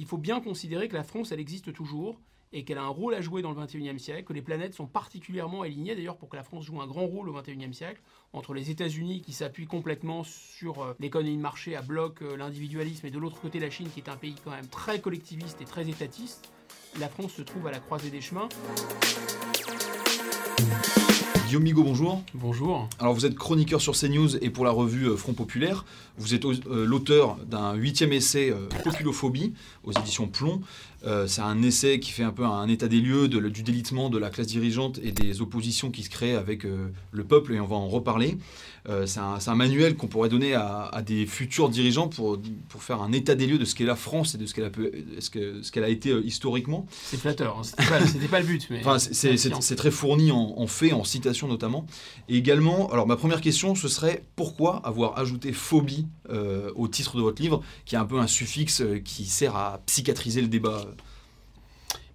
il faut bien considérer que la France, elle existe toujours et qu'elle a un rôle à jouer dans le XXIe siècle, que les planètes sont particulièrement alignées d'ailleurs pour que la France joue un grand rôle au XXIe siècle, entre les États-Unis qui s'appuient complètement sur euh, l'économie de marché à bloc, euh, l'individualisme, et de l'autre côté la Chine qui est un pays quand même très collectiviste et très étatiste. La France se trouve à la croisée des chemins. Guillaume Migaud, bonjour. Bonjour. Alors vous êtes chroniqueur sur CNews et pour la revue euh, Front Populaire. Vous êtes euh, l'auteur d'un huitième essai euh, Populophobie aux éditions Plomb. c'est un essai qui fait un peu un état des lieux du délitement de la classe dirigeante et des oppositions qui se créent avec le peuple et on va en reparler. c'est un, manuel qu'on pourrait donner à, des futurs dirigeants pour, pour faire un état des lieux de ce qu'est la France et de ce qu'elle a, ce qu'elle a été historiquement. C'est flatteur, hein. c'était pas, pas, le but. Mais enfin, c'est très fourni en, en faits, en citations notamment. Et également, alors ma première question, ce serait pourquoi avoir ajouté phobie euh, au titre de votre livre, qui est un peu un suffixe euh, qui sert à psychiatriser le débat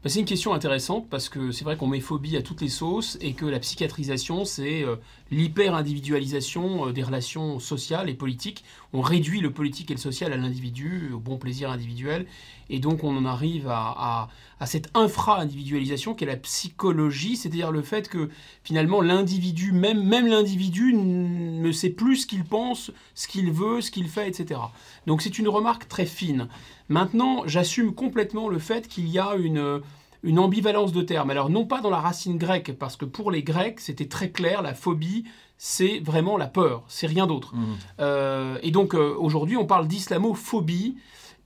bah, c'est une question intéressante parce que c'est vrai qu'on met phobie à toutes les sauces et que la psychiatrisation, c'est euh, l'hyper-individualisation des relations sociales et politiques. On réduit le politique et le social à l'individu, au bon plaisir individuel. Et donc on en arrive à, cette infra-individualisation qu'est la psychologie, c'est-à-dire le fait que finalement l'individu, même, même l'individu ne sait plus ce qu'il pense, ce qu'il veut, ce qu'il fait, etc. Donc c'est une remarque très fine. Maintenant, j'assume complètement le fait qu'il y a une une ambivalence de termes. Alors non pas dans la racine grecque, parce que pour les Grecs, c'était très clair, la phobie, c'est vraiment la peur, c'est rien d'autre. Mmh. Euh, et donc euh, aujourd'hui, on parle d'islamophobie,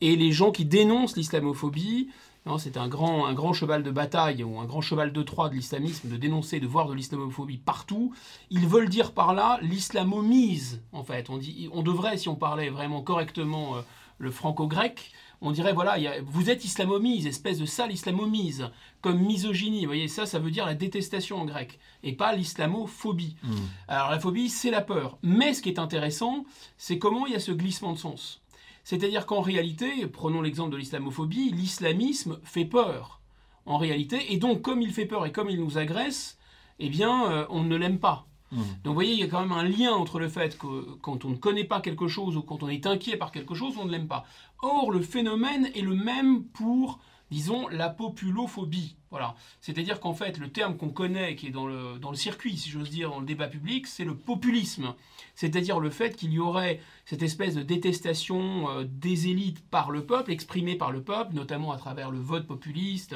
et les gens qui dénoncent l'islamophobie, c'est un grand, un grand cheval de bataille ou un grand cheval de Troie de l'islamisme, de dénoncer, de voir de l'islamophobie partout. Ils veulent dire par là l'islamomise, en fait. On, dit, on devrait, si on parlait vraiment correctement euh, le franco-grec, on dirait, voilà, vous êtes islamomise, espèce de sale islamomise, comme misogynie. Vous voyez, ça, ça veut dire la détestation en grec, et pas l'islamophobie. Hmm. Alors la phobie, c'est la peur. Mais ce qui est intéressant, c'est comment il y a ce glissement de sens. C'est-à-dire qu'en réalité, prenons l'exemple de l'islamophobie, l'islamisme fait peur, en réalité, et donc comme il fait peur et comme il nous agresse, eh bien, euh, on ne l'aime pas. Mmh. Donc vous voyez, il y a quand même un lien entre le fait que quand on ne connaît pas quelque chose ou quand on est inquiet par quelque chose, on ne l'aime pas. Or, le phénomène est le même pour disons, la populophobie. Voilà. C'est-à-dire qu'en fait, le terme qu'on connaît, qui est dans le, dans le circuit, si j'ose dire, dans le débat public, c'est le populisme. C'est-à-dire le fait qu'il y aurait cette espèce de détestation euh, des élites par le peuple, exprimée par le peuple, notamment à travers le vote populiste,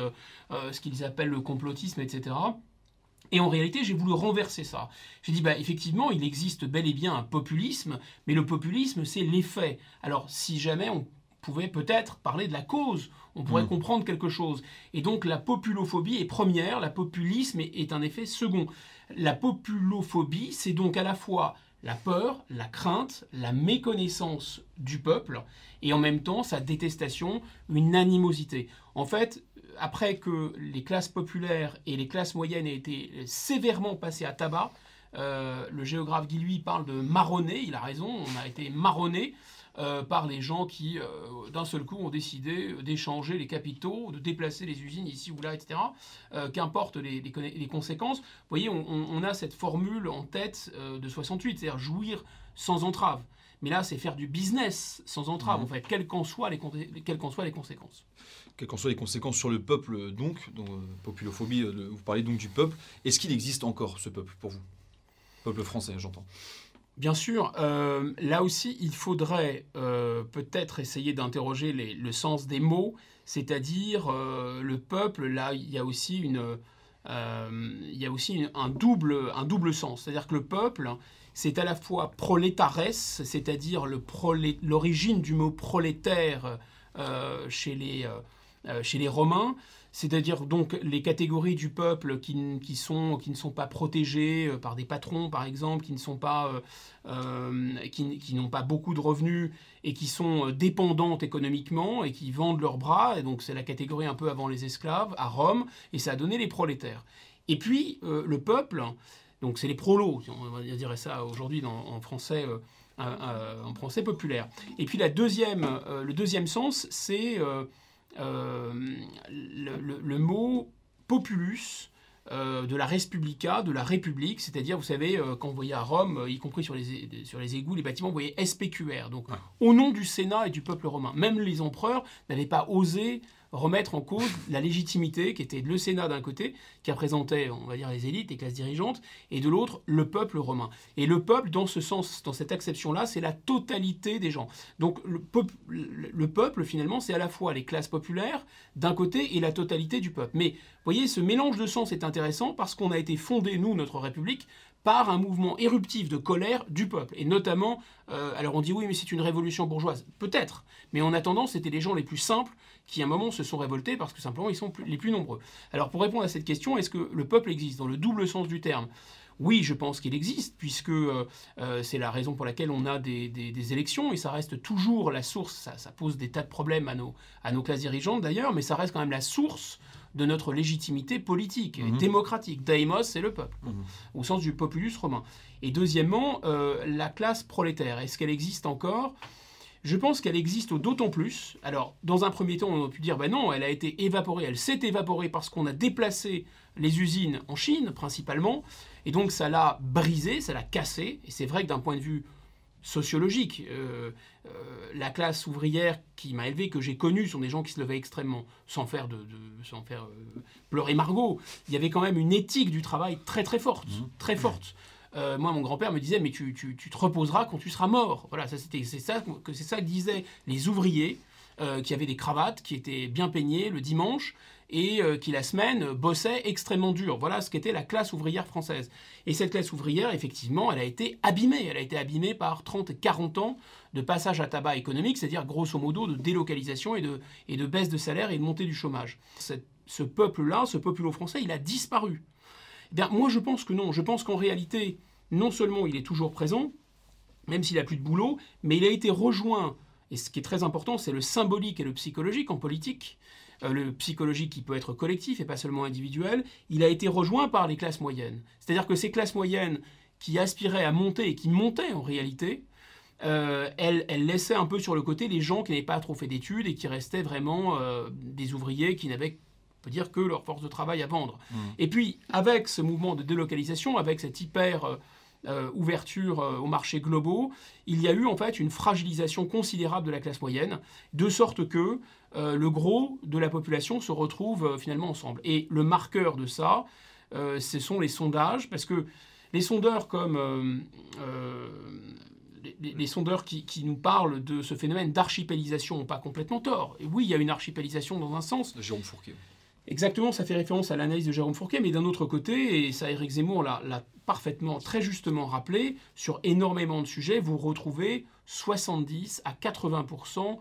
euh, ce qu'ils appellent le complotisme, etc. Et en réalité, j'ai voulu renverser ça. J'ai dit, bah, effectivement, il existe bel et bien un populisme, mais le populisme, c'est l'effet. Alors, si jamais on pouvait peut-être parler de la cause, on pourrait mm. comprendre quelque chose. Et donc la populophobie est première, la populisme est, un effet second. La populophobie, c'est donc à la fois la peur, la crainte, la méconnaissance du peuple, et en même temps sa détestation, une animosité. En fait, après que les classes populaires et les classes moyennes aient été sévèrement passées à tabac, euh, le géographe Guy parle de marronner, il a raison, on a été marronné. Euh, par les gens qui, euh, d'un seul coup, ont décidé d'échanger les capitaux, de déplacer les usines ici ou là, etc. Euh, qu'importe les, les, conséquences. Vous voyez, on, a cette formule en tête de 68, c'est-à-dire jouir sans entrave. Mais là, c'est faire du business sans entrave, mmh. en fait, quelles qu'en soient, soient, les conséquences. Quelles qu'en soient les conséquences sur le peuple, donc, donc populophobie, vous parlez donc du peuple. Est-ce qu'il existe encore, ce peuple, pour vous? Peuple français, j'entends. Bien sûr, euh, là aussi, il faudrait euh, peut-être essayer d'interroger le sens des mots, c'est-à-dire euh, le peuple, là, il y a aussi, une, y a aussi un, double, un double sens. C'est-à-dire que le peuple, c'est à la fois prolétaresse, c'est-à-dire l'origine du mot prolétaire chez, les, chez les Romains, c'est-à-dire donc les catégories du peuple qui, sont, qui ne sont pas protégées euh, par des patrons, par exemple, qui ne sont pas, euh, euh, qui, n'ont pas beaucoup de revenus et qui sont dépendantes économiquement et qui vendent leurs bras. Et donc c'est la catégorie un peu avant les esclaves à Rome, et ça a donné les prolétaires. Et puis le peuple, donc c'est les prolos, on dire ça aujourd'hui en français. en français populaire. Et puis la deuxième, le deuxième sens, c'est euh, le, mot populus euh, de la Respublica, de la République, c'est-à-dire, vous savez, euh, quand vous voyez à Rome, euh, y compris sur les, sur les égouts, les bâtiments, vous voyez SPQR, donc au nom du Sénat et du peuple romain. Même les empereurs n'avaient pas osé remettre en cause la légitimité qui était le Sénat d'un côté, qui représentait, on va dire, les élites, les classes dirigeantes, et de l'autre, le peuple romain. Et le peuple, dans ce sens, dans cette acception-là, c'est la totalité des gens. Donc le, peuple, le peuple finalement, c'est à la fois les classes populaires d'un côté et la totalité du peuple. Mais vous voyez, ce mélange de sens est intéressant parce qu'on a été fondé, nous, notre République, par un mouvement éruptif de colère du peuple. Et notamment, euh, alors on dit oui, mais c'est une révolution bourgeoise. Peut-être. Mais en attendant, c'était les gens les plus simples qui, à un moment, se sont révoltés parce que simplement, ils sont les plus nombreux. Alors pour répondre à cette question, est-ce que le peuple existe dans le double sens du terme? Oui, je pense qu'il existe, puisque euh, euh, c'est la raison pour laquelle on a des, élections, et ça reste toujours la source, ça, pose des tas de problèmes à nos, à nos classes dirigeantes d'ailleurs, mais ça reste quand même la source de notre légitimité politique et mhm. démocratique. Daimos, c'est le peuple, mhm. au sens du populus romain. Et deuxièmement, euh, la classe prolétaire, est-ce qu'elle existe encore? Je pense qu'elle existe d'autant plus. Alors, dans un premier temps, on a pu dire, ben non, elle a été évaporée, elle s'est évaporée parce qu'on a déplacé les usines en Chine, principalement, et donc ça l'a brisée, ça l'a cassée, et c'est vrai que d'un point de vue sociologique. Euh, euh, la classe ouvrière qui m'a élevé, que j'ai connue, sont des gens qui se levaient extrêmement, sans faire, de, sans faire euh, pleurer Margot. Il y avait quand même une éthique du travail très très forte, mmh. très forte. Moi, mon grand-père me disait, mais tu, tu, tu, te reposeras quand tu seras mort. Voilà, ça c'était, c'est ça que c'est ça que disaient les ouvriers qui avaient des cravates, qui étaient bien peignées le dimanche et euh, qui la semaine bossait extrêmement dur. Voilà ce qu'était la classe ouvrière française. Et cette classe ouvrière, effectivement, elle a été abîmée. Elle a été abîmée par 30 et 40 ans de passage à tabac économique, c'est-à-dire grosso modo de délocalisation et de, et de baisse de salaire et de montée du chômage. ce peuple-là, ce populo français, il a disparu. Bien, moi, je pense que non. Je pense qu'en réalité, non seulement il est toujours présent, même s'il n'a plus de boulot, mais il a été rejoint, et ce qui est très important, c'est le symbolique et le psychologique en politique, euh, le psychologique qui peut être collectif et pas seulement individuel, il a été rejoint par les classes moyennes. C'est-à-dire que ces classes moyennes qui aspiraient à monter et qui montaient en réalité, euh, elles, laissaient un peu sur le côté les gens qui n'avaient pas trop fait d'études et qui restaient vraiment euh, des ouvriers qui n'avaient peut dire que leur force de travail à vendre. Mmh. Et puis, avec ce mouvement de délocalisation, avec cette hyper euh, ouverture euh, aux marchés globaux, il y a eu en fait une fragilisation considérable de la classe moyenne, de sorte que euh, le gros de la population se retrouve finalement ensemble. Et le marqueur de ça, ce sont les sondages, parce que les sondeurs comme les, sondeurs qui, nous parlent de ce phénomène d'archipélisation n'ont pas complètement tort. Et oui, il y a une archipélisation dans un sens. Jérôme Fourquet. Exactement, ça fait référence à l'analyse de Jérôme Fourquet, mais d'un autre côté, et ça Eric Zemmour l'a parfaitement, très justement rappelé, sur énormément de sujets, vous retrouvez 70 à 80%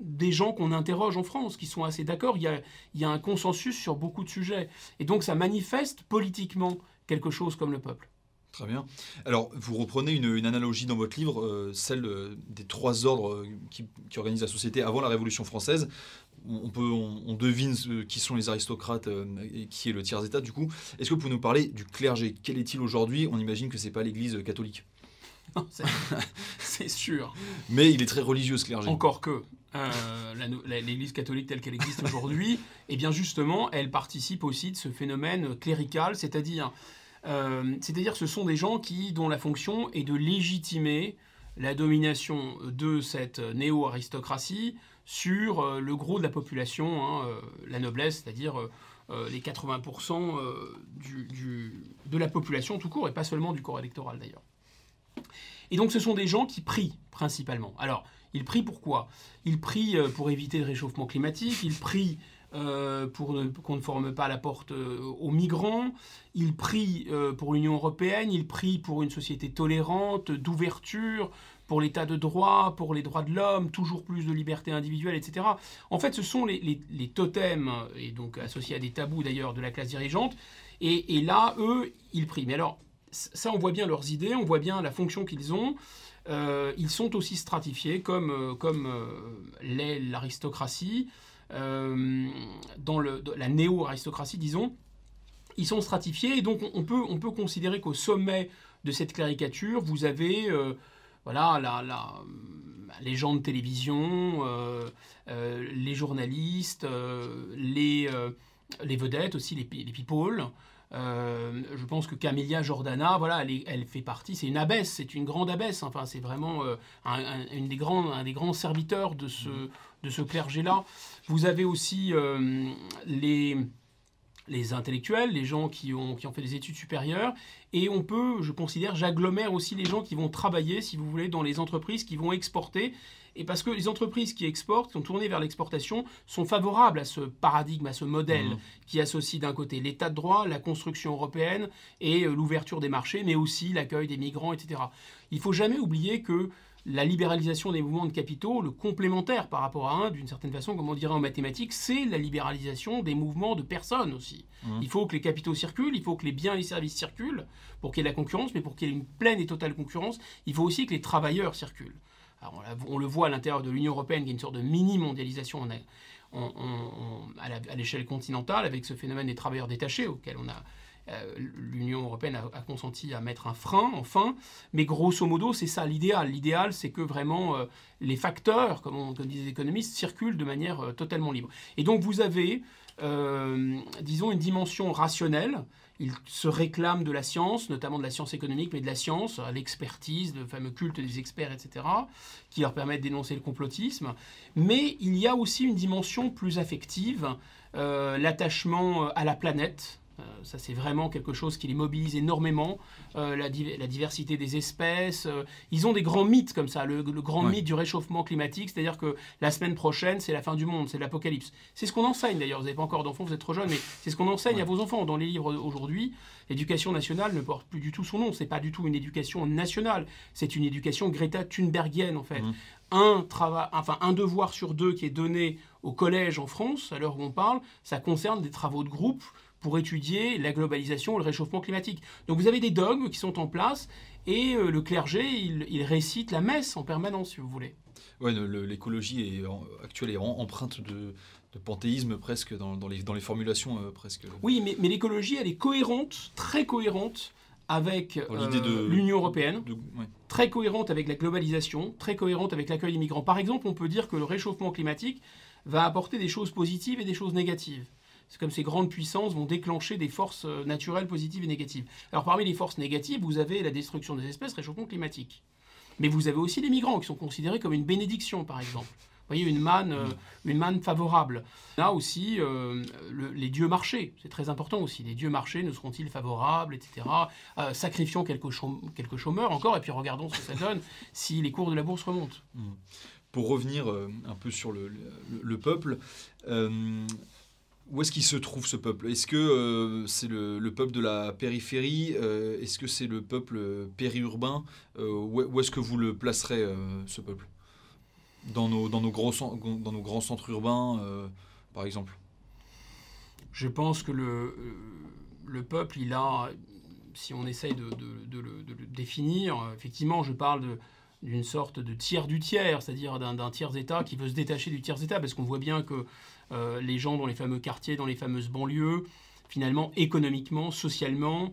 des gens qu'on interroge en France, qui sont assez d'accord. Il, il y, a, un consensus sur beaucoup de sujets. Et donc ça manifeste politiquement quelque chose comme le peuple. Très bien. Alors, vous reprenez une, analogie dans votre livre, euh, celle euh, des trois ordres euh, qui, organisent la société avant la Révolution française. On, peut, on, devine qui sont les aristocrates et qui est le tiers-état, du coup. Est-ce que vous pouvez nous parler du clergé? Quel est-il aujourd'hui? On imagine que ce n'est pas l'Église catholique. c'est sûr. Mais il est très religieux, ce clergé. Encore que. L'Église catholique telle qu'elle existe aujourd'hui, et eh bien justement, elle participe aussi de ce phénomène clérical, c'est-à-dire euh, c'est-à-dire ce sont des gens qui, dont la fonction est de légitimer la domination de cette néo-aristocratie sur euh, le gros de la population, hein, euh, la noblesse, c'est-à-dire les 80% de la population tout court, et pas seulement du corps électoral d'ailleurs. Et donc ce sont des gens qui prient principalement. Alors, ils prient pourquoi Ils prient pour éviter le réchauffement climatique, ils prient euh, pour qu'on ne forme pas la porte euh, aux migrants. Il prie euh, pour l'Union européenne, il prie pour une société tolérante, d'ouverture, pour l'état de droit, pour les droits de l'homme, toujours plus de liberté individuelle, etc. En fait, ce sont les, totems, et donc associés à des tabous d'ailleurs de la classe dirigeante. Et, là, eux, ils prient. Mais alors, ça, on voit bien leurs idées, on voit bien la fonction qu'ils ont. ils sont aussi stratifiés comme, comme l'aristocratie. Euh, dans la néo-aristocratie, disons, ils sont stratifiés et donc on peut, on peut considérer qu'au sommet de cette caricature, vous avez euh, voilà, les gens de télévision, euh, les journalistes, les, vedettes aussi, les, les people, je pense que Camélia Jordana, voilà, elle, fait partie, c'est une abbesse, c'est une grande abbesse. Enfin, c'est vraiment un, une des grands, un des grands serviteurs de ce clergé-là. Vous avez aussi les les intellectuels, les gens qui ont, qui ont fait des études supérieures, et on peut, je considère, j'agglomère aussi les gens qui vont travailler, si vous voulez, dans les entreprises qui vont exporter, et parce que les entreprises qui exportent, qui sont tournées vers l'exportation, sont favorables à ce paradigme, à ce modèle mmh. qui associe d'un côté l'état de droit, la construction européenne et euh, l'ouverture des marchés, mais aussi l'accueil des migrants, etc. Il faut jamais oublier que la libéralisation des mouvements de capitaux, le complémentaire par rapport à un, d'une certaine façon, comme on dirait en mathématiques, c'est la libéralisation des mouvements de personnes aussi. Mmh. Il faut que les capitaux circulent, il faut que les biens et les services circulent pour qu'il y ait la concurrence, mais pour qu'il y ait une pleine et totale concurrence, il faut aussi que les travailleurs circulent. on, le voit à l'intérieur de l'Union européenne, qui est une sorte de mini-mondialisation à l'échelle continentale, avec ce phénomène des travailleurs détachés, auquel on a euh, l'Union européenne a, consenti à mettre un frein, enfin, mais grosso modo, c'est ça l'idéal. L'idéal, c'est que vraiment euh, les facteurs, comme, on, disent les économistes, circulent de manière euh, totalement libre. Et donc vous avez, disons, une dimension rationnelle. Il se réclame de la science, notamment de la science économique, mais de la science, l'expertise, le fameux culte des experts, etc., qui leur permettent d'énoncer le complotisme. Mais il y a aussi une dimension plus affective, l'attachement à la planète, ça, c'est vraiment quelque chose qui les mobilise énormément. Euh, la, diversité des espèces. Euh, ils ont des grands mythes comme ça. Le, grand mythe du réchauffement climatique, c'est-à-dire que la semaine prochaine, c'est la fin du monde, c'est l'apocalypse. C'est ce qu'on enseigne d'ailleurs. Vous n'avez pas encore d'enfants, vous êtes trop jeune, mais c'est ce qu'on enseigne à vos enfants dans les livres aujourd'hui. L'éducation nationale ne porte plus du tout son nom. C'est pas du tout une éducation nationale. C'est une éducation Greta Thunbergienne en fait. Mmh. Un, travail, enfin, un devoir sur deux qui est donné au collège en France, à l'heure où on parle, ça concerne des travaux de groupe pour étudier la globalisation le réchauffement climatique. Donc vous avez des dogmes qui sont en place et euh, le clergé, il, récite la messe en permanence, si vous voulez. L'écologie actuelle est empreinte de, panthéisme presque dans, les, dans les, formulations euh, presque. Oui, mais, mais l'écologie, elle est cohérente, très cohérente avec euh, l'Union européenne, très cohérente avec la globalisation, très cohérente avec l'accueil des migrants. Par exemple, on peut dire que le réchauffement climatique va apporter des choses positives et des choses négatives c'est comme ces grandes puissances vont déclencher des forces euh, naturelles positives et négatives. Alors parmi les forces négatives, vous avez la destruction des espèces, réchauffement climatique. Mais vous avez aussi les migrants qui sont considérés comme une bénédiction, par exemple. Vous voyez, une manne, euh, une manne favorable. Là aussi, euh, les dieux marchés, c'est très important aussi. Les dieux marchés nous seront-ils favorables, etc. sacrifions quelques, quelques, chômeurs encore, et puis regardons ce que ça donne si les cours de la bourse remontent. Mmh. Pour revenir un peu sur le, le peuple, où est-ce qu'il se trouve ce peuple? Est-ce que euh, c'est le, peuple de la périphérie? Euh, Est-ce que c'est le peuple périurbain? Euh, Où, est-ce que vous le placerez, ce peuple? Dans nos, dans, nos grands centres urbains, par exemple. Je pense que le, le peuple, il a, si on essaye de, le, définir, effectivement, je parle d'une sorte de tiers du tiers, c'est-à-dire d'un tiers État qui veut se détacher du tiers État, parce qu'on voit bien que euh, les gens dans les fameux quartiers, dans les fameuses banlieues, finalement, économiquement, socialement,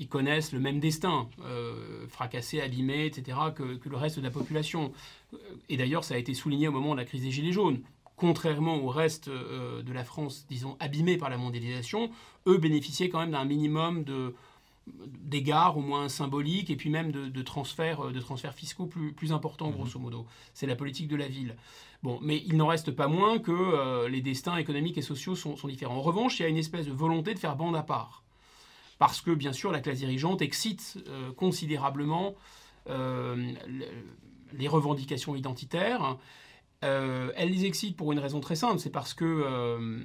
ils connaissent le même destin, euh, fracassé, abîmé, etc., que, le reste de la population. Et d'ailleurs, ça a été souligné au moment de la crise des Gilets jaunes. Contrairement au reste euh, de la France, disons, abîmée par la mondialisation, eux bénéficiaient quand même d'un minimum de, d'égards au moins symboliques et puis même de, transferts, euh, de transferts fiscaux plus, plus importants, mhm. grosso modo. C'est la politique de la ville. Bon, mais il n'en reste pas moins que euh, les destins économiques et sociaux sont, différents. En revanche, il y a une espèce de volonté de faire bande à part. Parce que, bien sûr, la classe dirigeante excite euh, considérablement les revendications identitaires. elle les excite pour une raison très simple, c'est parce que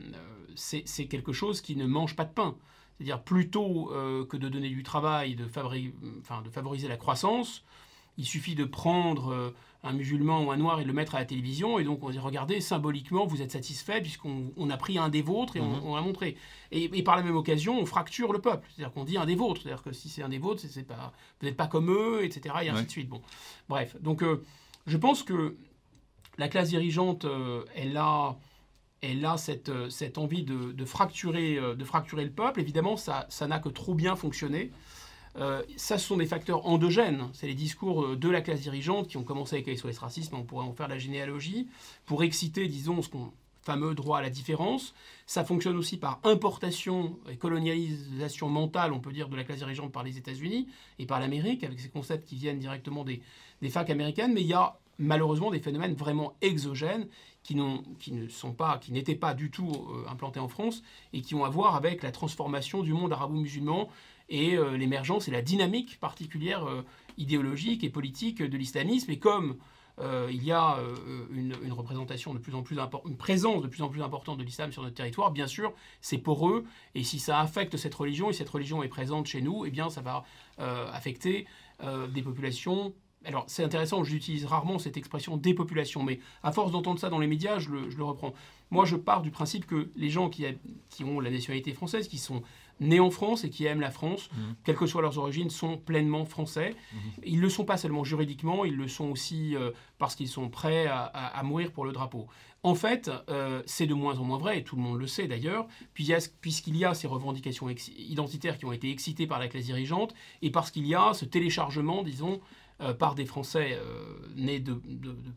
c'est quelque chose qui ne mange pas de pain. C'est-à-dire plutôt euh, que de donner du travail, de, favoriser la croissance, il suffit de prendre euh, un musulman ou un noir et de le mettre à la télévision, et donc on dit regardez, symboliquement, vous êtes satisfait puisqu'on a pris un des vôtres et on, mhm. l'a montré. Et, par la même occasion, on fracture le peuple. C'est-à-dire qu'on dit un des vôtres. C'est-à-dire que si c'est un des vôtres, c'est pas, vous n'êtes pas comme eux, etc. Et ainsi de suite. Bon. Bref, donc euh, je pense que la classe dirigeante, elle a elle a cette, euh, cette envie de, fracturer, euh, de fracturer le peuple. Évidemment, ça n'a que trop bien fonctionné. Euh, ça, ce sont des facteurs endogènes. C'est les discours de la classe dirigeante qui ont commencé avec SOS Racisme, on pourrait en faire la généalogie, pour exciter, disons, ce qu'on fameux droit à la différence. Ça fonctionne aussi par importation et colonialisation mentale, on peut dire, de la classe dirigeante par les États-Unis et par l'Amérique, avec ces concepts qui viennent directement des, des facs américaines. Mais il y a malheureusement des phénomènes vraiment exogènes qui, n'étaient pas du tout euh, implantés en France et qui ont à voir avec la transformation du monde arabo-musulman et euh, l'émergence et la dynamique particulière euh, idéologique et politique de l'islamisme. Et comme il y a une, représentation de plus en plus une présence de plus en plus importante de l'islam sur notre territoire, bien sûr, c'est pour eux. Et si ça affecte cette religion et cette religion est présente chez nous, eh bien, ça va affecter des populations alors c'est intéressant, j'utilise rarement cette expression dépopulation, mais à force d'entendre ça dans les médias, je le, reprends. Moi, je pars du principe que les gens qui, ont la nationalité française, qui sont nés en France et qui aiment la France, mmh. quelles que soient leurs origines, sont pleinement français. Mmh. Ils ne le sont pas seulement juridiquement, ils le sont aussi euh, parce qu'ils sont prêts à, mourir pour le drapeau. En fait, euh, c'est de moins en moins vrai, et tout le monde le sait d'ailleurs, puisqu'il y a ces revendications identitaires qui ont été excitées par la classe dirigeante, et parce qu'il y a ce téléchargement, disons, euh, par des Français euh, nés de,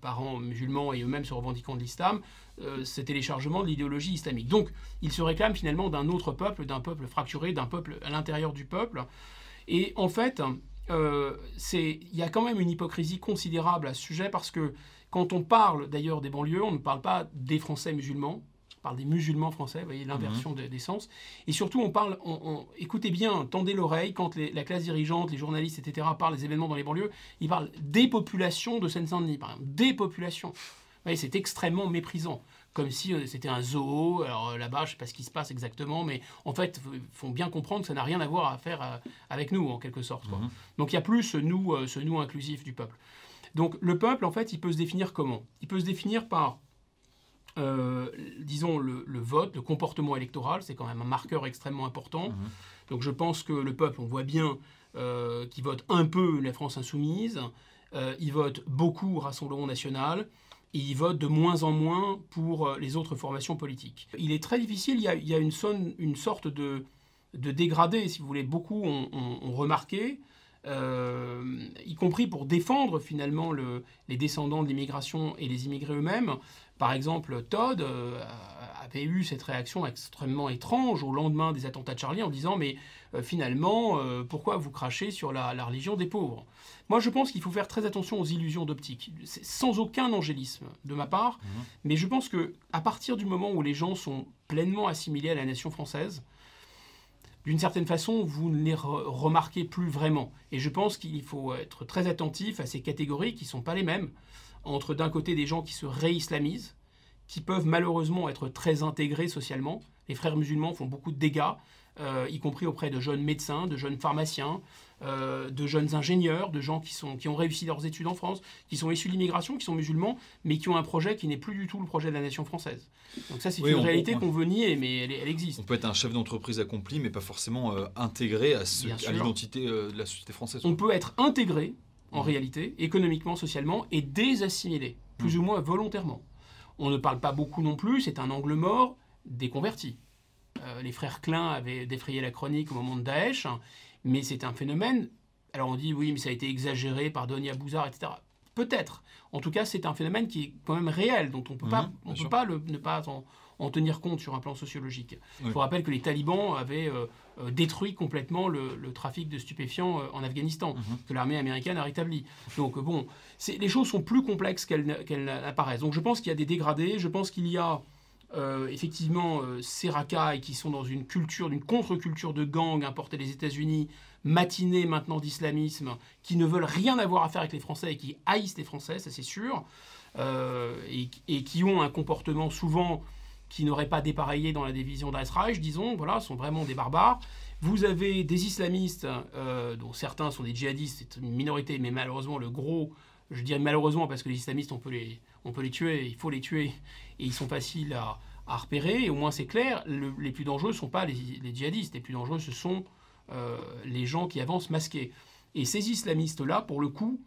parents musulmans et eux-mêmes se revendiquant de l'islam, euh, ce téléchargement de l'idéologie islamique. Donc, ils se réclament finalement d'un autre peuple, d'un peuple fracturé, d'un peuple à l'intérieur du peuple. Et en fait, il y a quand même une hypocrisie considérable à ce sujet parce que quand on parle d'ailleurs des banlieues, on ne parle pas des Français musulmans, parle des musulmans français, vous voyez l'inversion mhm. des sens. Et surtout, on parle, on, écoutez bien, tendez l'oreille quand la classe dirigeante, les journalistes, etc. parlent des événements dans les banlieues, ils parlent des populations de Seine-Saint-Denis, par exemple, des populations. Vous voyez, c'est extrêmement méprisant comme si euh, c'était un zoo. Alors euh, là-bas, je ne sais pas ce qui se passe exactement, mais en fait, il faut bien comprendre que ça n'a rien à voir à faire euh, avec nous, en quelque sorte. Mhm. Donc il y a plus ce nous, ce nous inclusif du peuple. Donc le peuple, en fait, il peut se définir comment? Il peut se définir par euh, disons, le, vote, le comportement électoral, c'est quand même un marqueur extrêmement important. Mhm. Donc je pense que le peuple, on voit bien euh, qu'il vote un peu la France insoumise, euh, il vote beaucoup Rassemblement national, et il vote de moins en moins pour les autres formations politiques. Il est très difficile, il y a, une, une, sorte de, de, dégradé, si vous voulez. Beaucoup ont, remarqué, y compris pour défendre finalement le, les descendants de l'immigration et les immigrés eux-mêmes, par exemple, Todd euh, avait eu cette réaction extrêmement étrange au lendemain des attentats de Charlie en disant mais euh, finalement, euh, pourquoi vous crachez sur la, religion des pauvres? Moi, je pense qu'il faut faire très attention aux illusions d'optique, sans aucun angélisme de ma part, mhm. mais je pense que à partir du moment où les gens sont pleinement assimilés à la nation française, d'une certaine façon, vous ne les remarquez plus vraiment. Et je pense qu'il faut être très attentif à ces catégories qui ne sont pas les mêmes entre d'un côté des gens qui se réislamisent, qui peuvent malheureusement être très intégrés socialement. Les frères musulmans font beaucoup de dégâts, euh, y compris auprès de jeunes médecins, de jeunes pharmaciens, euh, de jeunes ingénieurs, de gens qui, sont, qui ont réussi leurs études en France, qui sont issus de l'immigration, qui sont musulmans, mais qui ont un projet qui n'est plus du tout le projet de la nation française. Donc ça, c'est une réalité qu'on veut nier, mais elle, existe. On peut être un chef d'entreprise accompli, mais pas forcément euh, intégré à, à l'identité de la société française. On peut être intégré, en réalité, économiquement, socialement, et désassimilé, plus ou moins volontairement. On ne parle pas beaucoup non plus, c'est un angle mort des convertis. Euh, les frères Klein avaient défrayé la chronique au moment de Daesh, mais c'est un phénomène. Alors on dit oui, mais ça a été exagéré par Donia Bouzard, etc. Peut-être. En tout cas, c'est un phénomène qui est quand même réel, dont on peut pas, on peut pas le, ne pas en, tenir compte sur un plan sociologique. Je vous rappelle que les talibans avaient euh, euh, détruit complètement le, trafic de stupéfiants euh, en Afghanistan, mhm. que l'armée américaine a rétabli. Donc bon, les choses sont plus complexes qu'elles apparaissent. Donc je pense qu'il y a des dégradés, je pense qu'il y a euh, effectivement euh, ces racailles qui sont dans une culture, d'une contre-culture de gang importée des États-Unis, matinée maintenant d'islamisme, qui ne veulent rien avoir à faire avec les Français et qui haïssent les Français, ça c'est sûr, euh, et, qui ont un comportement souvent qui n'aurait pas dépareillé dans la division d'Al-Reich, disons, voilà, sont vraiment des barbares. Vous avez des islamistes, dont certains sont des djihadistes, c'est une minorité, mais malheureusement le gros je dirais malheureusement parce que les islamistes, on peut les, on peut les tuer, il faut les tuer, et ils sont faciles à, repérer, et au moins c'est clair, les plus dangereux ne sont pas les, djihadistes, les plus dangereux ce sont euh, les gens qui avancent masqués. Et ces islamistes-là, pour le coup,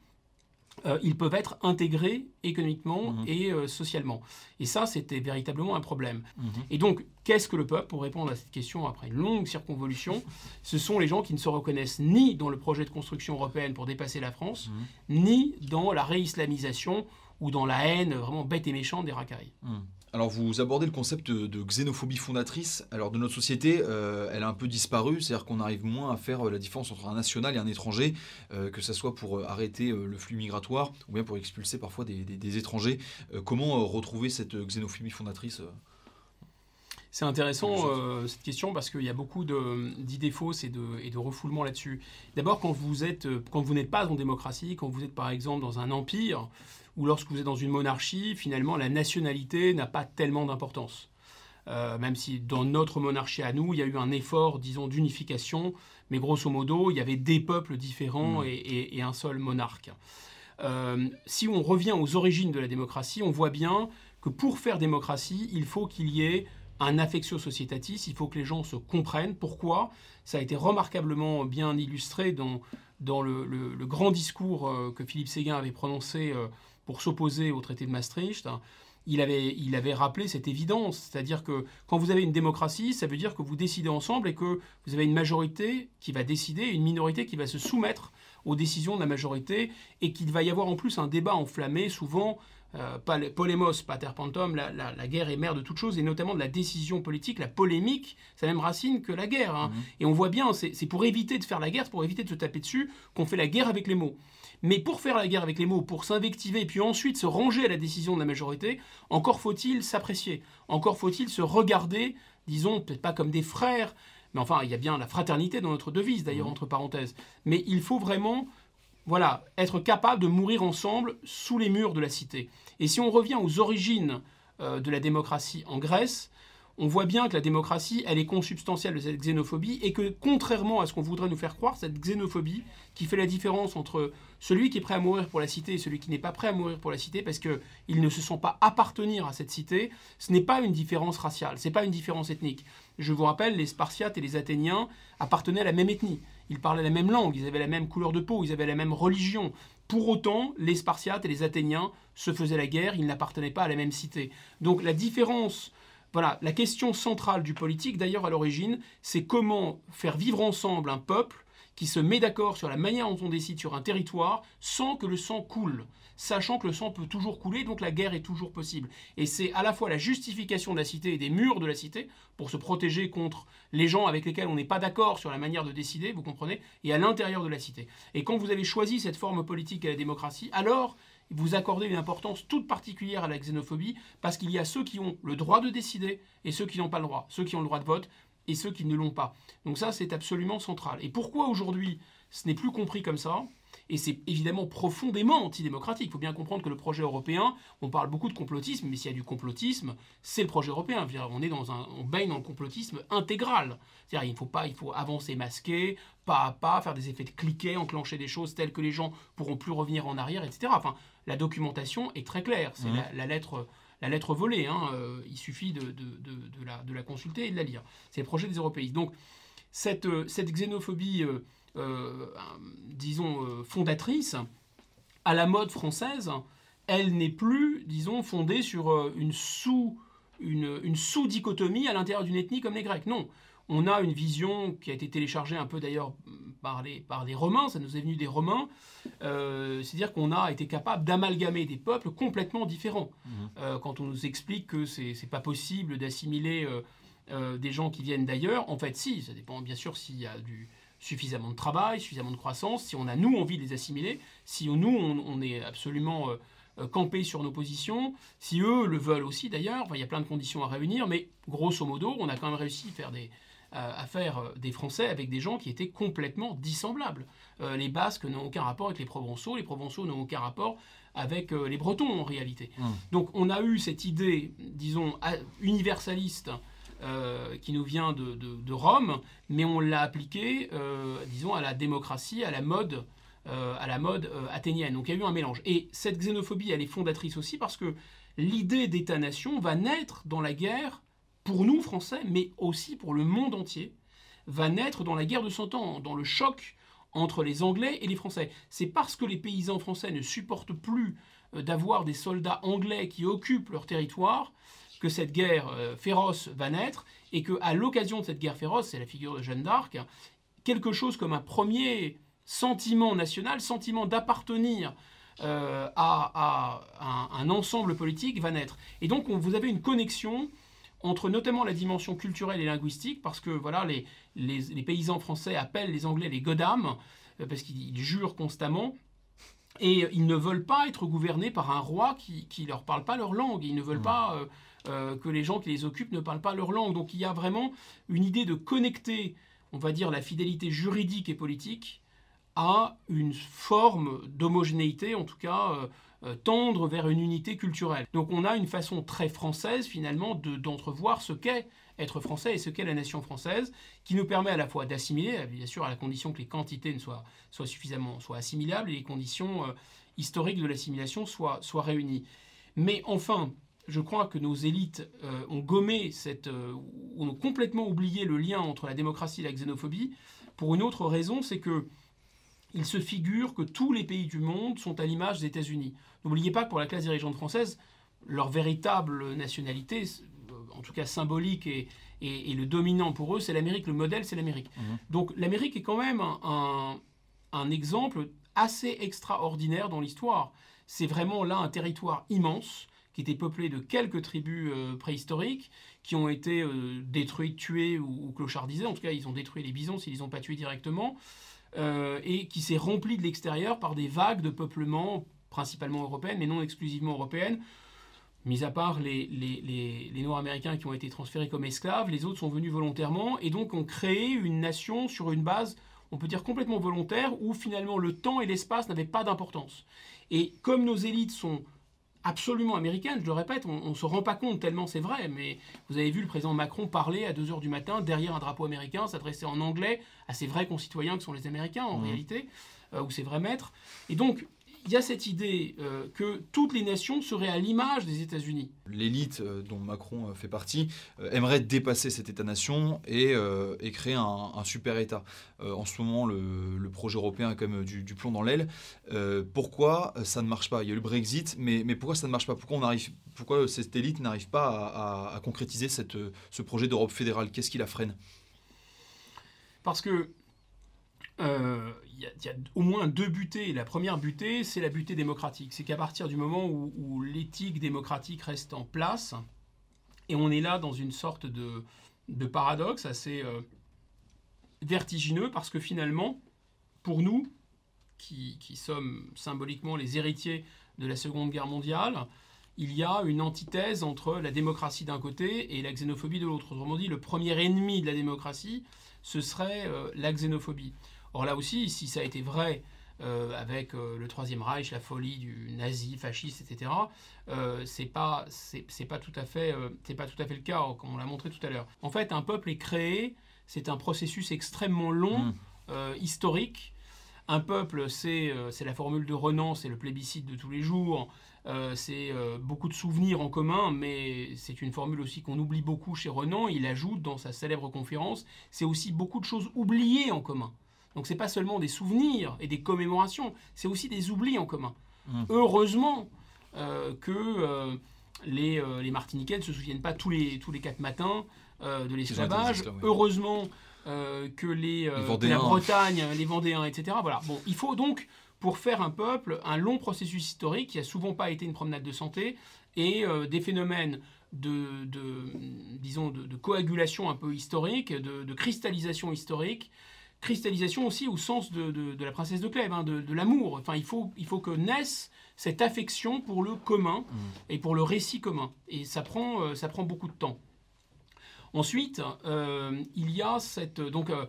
euh, ils peuvent être intégrés économiquement mhm. et euh, socialement. Et ça, c'était véritablement un problème. Mhm. Et donc, qu'est-ce que le peuple Pour répondre à cette question, après une longue circonvolution, ce sont les gens qui ne se reconnaissent ni dans le projet de construction européenne pour dépasser la France, mhm. ni dans la réislamisation ou dans la haine vraiment bête et méchante des racailles. Alors vous abordez le concept de xénophobie fondatrice. Alors de notre société, euh, elle a un peu disparu, c'est-à-dire qu'on arrive moins à faire euh, la différence entre un national et un étranger, euh, que ce soit pour arrêter le flux migratoire ou bien pour expulser parfois des, étrangers. comment retrouver cette xénophobie fondatrice c'est intéressant cette question parce qu'il y a beaucoup d'idées fausses et de, et de refoulement là-dessus. D'abord, quand vous êtes, quand vous n'êtes pas en démocratie, quand vous êtes par exemple dans un empire, ou lorsque vous êtes dans une monarchie, finalement, la nationalité n'a pas tellement d'importance. Euh, même si dans notre monarchie à nous, il y a eu un effort, disons, d'unification, mais grosso modo, il y avait des peuples différents mmh. et, un seul monarque. Euh, si on revient aux origines de la démocratie, on voit bien que pour faire démocratie, il faut qu'il y ait un affectio societatis, il faut que les gens se comprennent. Pourquoi? Ça a été remarquablement bien illustré dans, dans le, grand discours euh, que Philippe Séguin avait prononcé pour s'opposer au traité de Maastricht, il avait, il avait rappelé cette évidence, c'est-à-dire que quand vous avez une démocratie, ça veut dire que vous décidez ensemble et que vous avez une majorité qui va décider, une minorité qui va se soumettre aux décisions de la majorité, et qu'il va y avoir en plus un débat enflammé, souvent euh, polémos pater pantom, la, la, guerre est mère de toute chose, et notamment de la décision politique, la polémique, c'est la même racine que la guerre. Hein. Mmh. Et on voit bien, c'est pour éviter de faire la guerre, pour éviter de se taper dessus, qu'on fait la guerre avec les mots. Mais pour faire la guerre avec les mots, pour s'invectiver, puis ensuite se ranger à la décision de la majorité, encore faut-il s'apprécier, encore faut-il se regarder, disons, peut-être pas comme des frères, mais enfin, il y a bien la fraternité dans notre devise, d'ailleurs, mmh. entre parenthèses. Mais il faut vraiment voilà, être capable de mourir ensemble sous les murs de la cité. Et si on revient aux origines euh, de la démocratie en Grèce, on voit bien que la démocratie, elle est consubstantielle de cette xénophobie et que contrairement à ce qu'on voudrait nous faire croire, cette xénophobie qui fait la différence entre celui qui est prêt à mourir pour la cité et celui qui n'est pas prêt à mourir pour la cité parce qu'il ne se sent pas appartenir à cette cité, ce n'est pas une différence raciale, ce n'est pas une différence ethnique. Je vous rappelle, les Spartiates et les Athéniens appartenaient à la même ethnie. Ils parlaient la même langue, ils avaient la même couleur de peau, ils avaient la même religion. Pour autant, les Spartiates et les Athéniens se faisaient la guerre, ils n'appartenaient pas à la même cité. Donc la différence voilà, la question centrale du politique, d'ailleurs, à l'origine, c'est comment faire vivre ensemble un peuple qui se met d'accord sur la manière dont on décide sur un territoire sans que le sang coule, sachant que le sang peut toujours couler, donc la guerre est toujours possible. Et c'est à la fois la justification de la cité et des murs de la cité pour se protéger contre les gens avec lesquels on n'est pas d'accord sur la manière de décider, vous comprenez, et à l'intérieur de la cité. Et quand vous avez choisi cette forme politique à la démocratie, alors vous accordez une importance toute particulière à la xénophobie parce qu'il y a ceux qui ont le droit de décider et ceux qui n'ont pas le droit, ceux qui ont le droit de vote et ceux qui ne l'ont pas. Donc ça, c'est absolument central. Et pourquoi aujourd'hui ce n'est plus compris comme ça? Et c'est évidemment profondément antidémocratique. Il faut bien comprendre que le projet européen, on parle beaucoup de complotisme, mais s'il y a du complotisme, c'est le projet européen. On est dans un, on baigne dans le complotisme intégral. C'est-à-dire, il faut faut avancer masqué, pas à pas, faire des effets de cliquet, enclencher des choses telles que les gens pourront plus revenir en arrière, etc. Enfin, la documentation est très claire. C'est mmh. la, lettre la lettre volée. Hein, euh, il suffit de, la, consulter et de la lire. C'est le projet des européistes. Donc, cette, euh, xénophobie, euh, disons, fondatrice, à la mode française, elle n'est plus, disons, fondée sur une sous une sous-dichotomie à l'intérieur d'une ethnie comme les Grecs. Non, on a une vision qui a été téléchargée un peu d'ailleurs par les, par les Romains, ça nous est venu des Romains, euh, c'est-à-dire qu'on a été capable d'amalgamer des peuples complètement différents. Mhm. Euh, quand on nous explique que c'est n'est pas possible d'assimiler euh, des gens qui viennent d'ailleurs, en fait si, ça dépend bien sûr s'il y a du, suffisamment de travail, suffisamment de croissance, si on a nous envie de les assimiler, si nous on, est absolument campé sur nos positions, si eux le veulent aussi d'ailleurs, il y a plein de conditions à réunir, mais grosso modo on a quand même réussi à faire des à faire euh, des Français avec des gens qui étaient complètement dissemblables. Euh, les Basques n'ont aucun rapport avec les Provençaux, les Provençaux n'ont aucun rapport avec euh, les Bretons en réalité. Mmh. Donc on a eu cette idée, disons, universaliste qui nous vient de, Rome, mais on l'a appliquée, disons, à la démocratie, à la mode, à la mode athénienne. Donc il y a eu un mélange. Et cette xénophobie, elle est fondatrice aussi parce que l'idée d'État-nation va naître dans la guerre pour nous Français, mais aussi pour le monde entier, va naître dans la guerre de Cent Ans, dans le choc entre les Anglais et les Français. C'est parce que les paysans français ne supportent plus euh, d'avoir des soldats anglais qui occupent leur territoire que cette guerre euh, féroce va naître et que à l'occasion de cette guerre féroce, c'est la figure de Jeanne d'Arc, quelque chose comme un premier sentiment national, sentiment d'appartenir à, un, ensemble politique va naître. Et donc vous avez une connexion entre notamment la dimension culturelle et linguistique, parce que voilà, les, les, paysans français appellent les Anglais les godams, parce qu'ils jurent constamment. Et ils ne veulent pas être gouvernés par un roi qui ne leur parle pas leur langue. Ils ne veulent mmh. pas euh, que les gens qui les occupent ne parlent pas leur langue. Donc il y a vraiment une idée de connecter, on va dire, la fidélité juridique et politique à une forme d'homogénéité, en tout cas euh, euh, tendre vers une unité culturelle. Donc on a une façon très française finalement d'entrevoir ce qu'est être français et ce qu'est la nation française, qui nous permet à la fois d'assimiler, bien sûr à la condition que les quantités ne soient, soient suffisamment soient assimilables et les conditions historiques de l'assimilation soient, soient réunies. Mais enfin, je crois que nos élites euh, ont gommé cette, euh, ont complètement oublié le lien entre la démocratie et la xénophobie pour une autre raison, c'est que il se figure que tous les pays du monde sont à l'image des États-Unis. N'oubliez pas que pour la classe dirigeante française, leur véritable nationalité, euh, en tout cas symbolique et, et, le dominant pour eux, c'est l'Amérique. Le modèle, c'est l'Amérique. Mmh. Donc l'Amérique est quand même un, un exemple assez extraordinaire dans l'histoire. C'est vraiment là un territoire immense qui était peuplé de quelques tribus euh, préhistoriques qui ont été euh, détruites, tuées ou, clochardisées. En tout cas, ils ont détruit les bisons s'ils les ont pas tués directement. Euh, et qui s'est rempli de l'extérieur par des vagues de peuplement, principalement européennes, mais non exclusivement européennes. Mis à part les, les, les, Noirs américains qui ont été transférés comme esclaves, les autres sont venus volontairement et donc ont créé une nation sur une base, on peut dire complètement volontaire, où finalement le temps et l'espace n'avaient pas d'importance. Et comme nos élites sont absolument américaine, je le répète, on ne se rend pas compte tellement c'est vrai, mais vous avez vu le président Macron parler à 2h du matin derrière un drapeau américain, s'adresser en anglais à ses vrais concitoyens que sont les Américains en mmh. réalité, euh, ou ses vrais maîtres. Et donc, il y a cette idée euh, que toutes les nations seraient à l'image des États-Unis. L'élite euh, dont Macron euh, fait partie aimerait dépasser cet État-nation et, créer un, super-État. en ce moment, le, projet européen a quand même du, plomb dans l'aile. pourquoi ça ne marche pas? Il y a le Brexit, mais, mais pourquoi ça ne marche pas? Pourquoi, on arrive, pourquoi cette élite n'arrive pas à, à concrétiser cette, ce projet d'Europe fédérale? Qu'est-ce qui la freine? Parce que il euh, y, a au moins deux butées. La première butée, c'est la butée démocratique. C'est qu'à partir du moment où, l'éthique démocratique reste en place, et on est là dans une sorte de, paradoxe assez euh, vertigineux, parce que finalement, pour nous, qui, sommes symboliquement les héritiers de la Seconde Guerre mondiale, il y a une antithèse entre la démocratie d'un côté et la xénophobie de l'autre. Autrement dit, le premier ennemi de la démocratie, ce serait euh, la xénophobie. Or là aussi, si ça a été vrai euh, avec euh, le Troisième Reich, la folie du nazi, fasciste, etc., euh, c'est pas c'est pas tout à fait c'est pas tout à fait le cas, comme on l'a montré tout à l'heure. En fait, un peuple est créé, c'est un processus extrêmement long, mmh. historique. Un peuple, c'est la formule de Renan, c'est le plébiscite de tous les jours, c'est beaucoup de souvenirs en commun, mais c'est une formule aussi qu'on oublie beaucoup chez Renan. Il ajoute dans sa célèbre conférence, c'est aussi beaucoup de choses oubliées en commun. Donc c'est pas seulement des souvenirs et des commémorations, c'est aussi des oublis en commun. Mmh. Heureusement euh, que euh, les, euh, les, Martiniquais ne se souviennent pas tous les, tous les quatre matins de l'esclavage. Heureusement que les, la Bretagne, les Vendéens, etc. Voilà. Bon, il faut donc pour faire un peuple un long processus historique qui a souvent pas été une promenade de santé et des phénomènes de, de disons de, coagulation un peu historique, de, de cristallisation historique cristallisation aussi au sens de, la princesse de Clèves, hein, de, l'amour. Enfin, il faut, il faut que naisse cette affection pour le commun mm. et pour le récit commun. Et ça prend, euh, ça prend beaucoup de temps. Ensuite, euh, il y a cette... Donc, euh,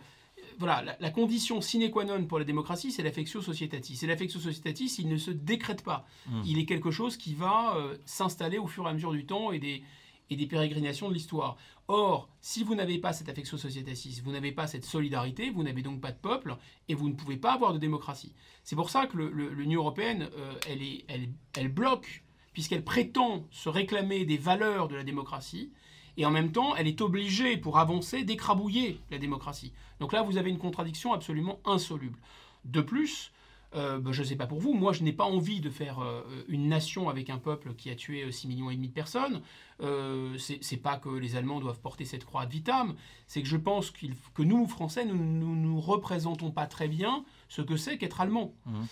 voilà, la, condition sine qua non pour la démocratie, c'est l'affectio societatis. C'est l'affectio societatis, il ne se décrète pas. Mm. Il est quelque chose qui va s'installer au fur et à mesure du temps et des, et des pérégrinations de l'histoire. Or, si vous n'avez pas cette affection sociétatis, vous n'avez pas cette solidarité, vous n'avez donc pas de peuple, et vous ne pouvez pas avoir de démocratie. C'est pour ça que l'Union européenne, euh, elle, est, elle, elle bloque, puisqu'elle prétend se réclamer des valeurs de la démocratie, et en même temps, elle est obligée, pour avancer, d'écrabouiller la démocratie. Donc là, vous avez une contradiction absolument insoluble. De plus, euh, bah, je ne sais pas pour vous, moi je n'ai pas envie de faire euh, une nation avec un peuple qui a tué 6 euh, millions et demi de personnes. Euh, c'est pas que les Allemands doivent porter cette croix de vitam, c'est que je pense que nous, Français, nous ne nous, représentons pas très bien ce que c'est qu'être Allemand. Mmh.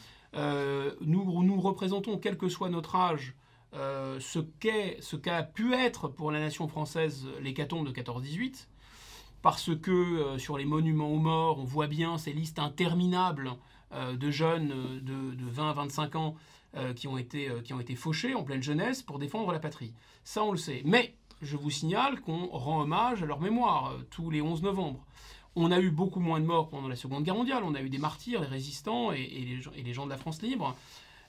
nous, nous représentons, quel que soit notre âge, ce qu'est, ce qu'a pu être pour la nation française l'hécatombe de 14-18, parce que sur les monuments aux morts, on voit bien ces listes interminables de jeunes de, de 20 à 25 ans qui, ont été, qui ont été fauchés en pleine jeunesse pour défendre la patrie. Ça, on le sait. Mais je vous signale qu'on rend hommage à leur mémoire euh, tous les 11 novembre. On a eu beaucoup moins de morts pendant la Seconde Guerre mondiale, on a eu des martyrs, des résistants et, les, gens de la France libre.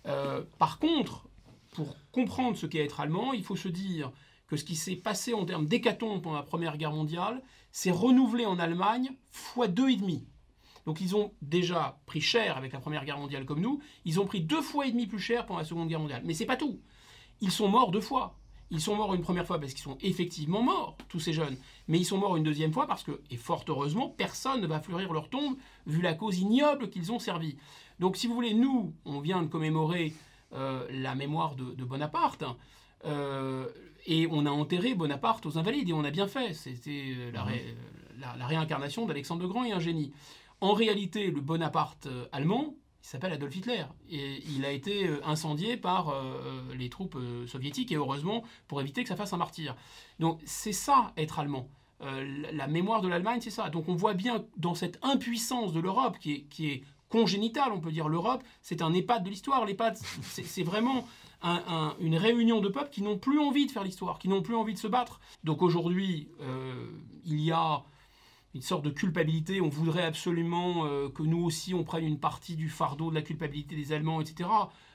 Euh, par contre, pour comprendre ce qu'est être allemand, il faut se dire que ce qui s'est passé en termes d'hécatombe pendant la Première Guerre mondiale, s'est renouvelé en Allemagne fois deux et demi. Donc ils ont déjà pris cher avec la Première Guerre mondiale comme nous, ils ont pris deux fois et demi plus cher pendant la Seconde Guerre mondiale. Mais c'est pas tout. Ils sont morts deux fois. Ils sont morts une première fois parce qu'ils sont effectivement morts, tous ces jeunes. Mais ils sont morts une deuxième fois parce que, et fort heureusement, personne ne va fleurir leur tombe vu la cause ignoble qu'ils ont servi. Donc si vous voulez, nous, on vient de commémorer euh, la mémoire de, Bonaparte. Euh, et on a enterré Bonaparte aux Invalides, et on a bien fait. C'était euh, mmh. la, réincarnation d'Alexandre le Grand et un génie. En réalité, le Bonaparte allemand, il s'appelle Adolf Hitler. Et il a été euh, incendié par euh, euh, les troupes soviétiques, et heureusement, pour éviter que ça fasse un martyr. Donc c'est ça, être allemand. la mémoire de l'Allemagne, c'est ça. Donc on voit bien dans cette impuissance de l'Europe, qui est, qui est congénitale, on peut dire, l'Europe, c'est un EHPAD de l'histoire. L'EHPAD, c'est vraiment une réunion de peuples qui n'ont plus envie de faire l'histoire, qui n'ont plus envie de se battre. Donc aujourd'hui, il y a une sorte de culpabilité. On voudrait absolument euh, que nous aussi on prenne une partie du fardeau de la culpabilité des Allemands, etc.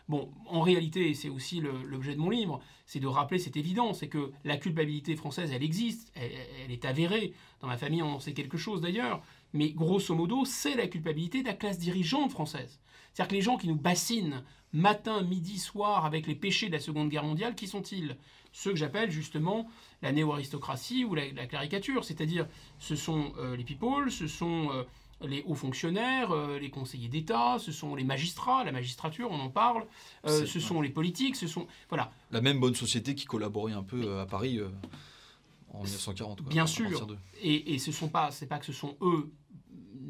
Bon, en réalité, c'est aussi l'objet de mon livre, c'est de rappeler cette évidence, c'est que la culpabilité française, elle existe, elle, est avérée. Dans ma famille, on en sait quelque chose d'ailleurs, mais grosso modo, c'est la culpabilité de la classe dirigeante française. C'est-à-dire que les gens qui nous bassinent matin, midi, soir avec les péchés de la Seconde Guerre mondiale, qui sont-ils? Ceux que j'appelle justement la néo-aristocratie ou la, caricature, c'est-à-dire ce sont euh, les people, ce sont euh, les hauts fonctionnaires, euh, les conseillers d'État, ce sont les magistrats, la magistrature, on en parle, ce sont les politiques, ce sont... Voilà. La même bonne société qui collaborait un peu à Paris en 1940. Bien sûr. Et, et ce sont pas, c'est pas que ce sont eux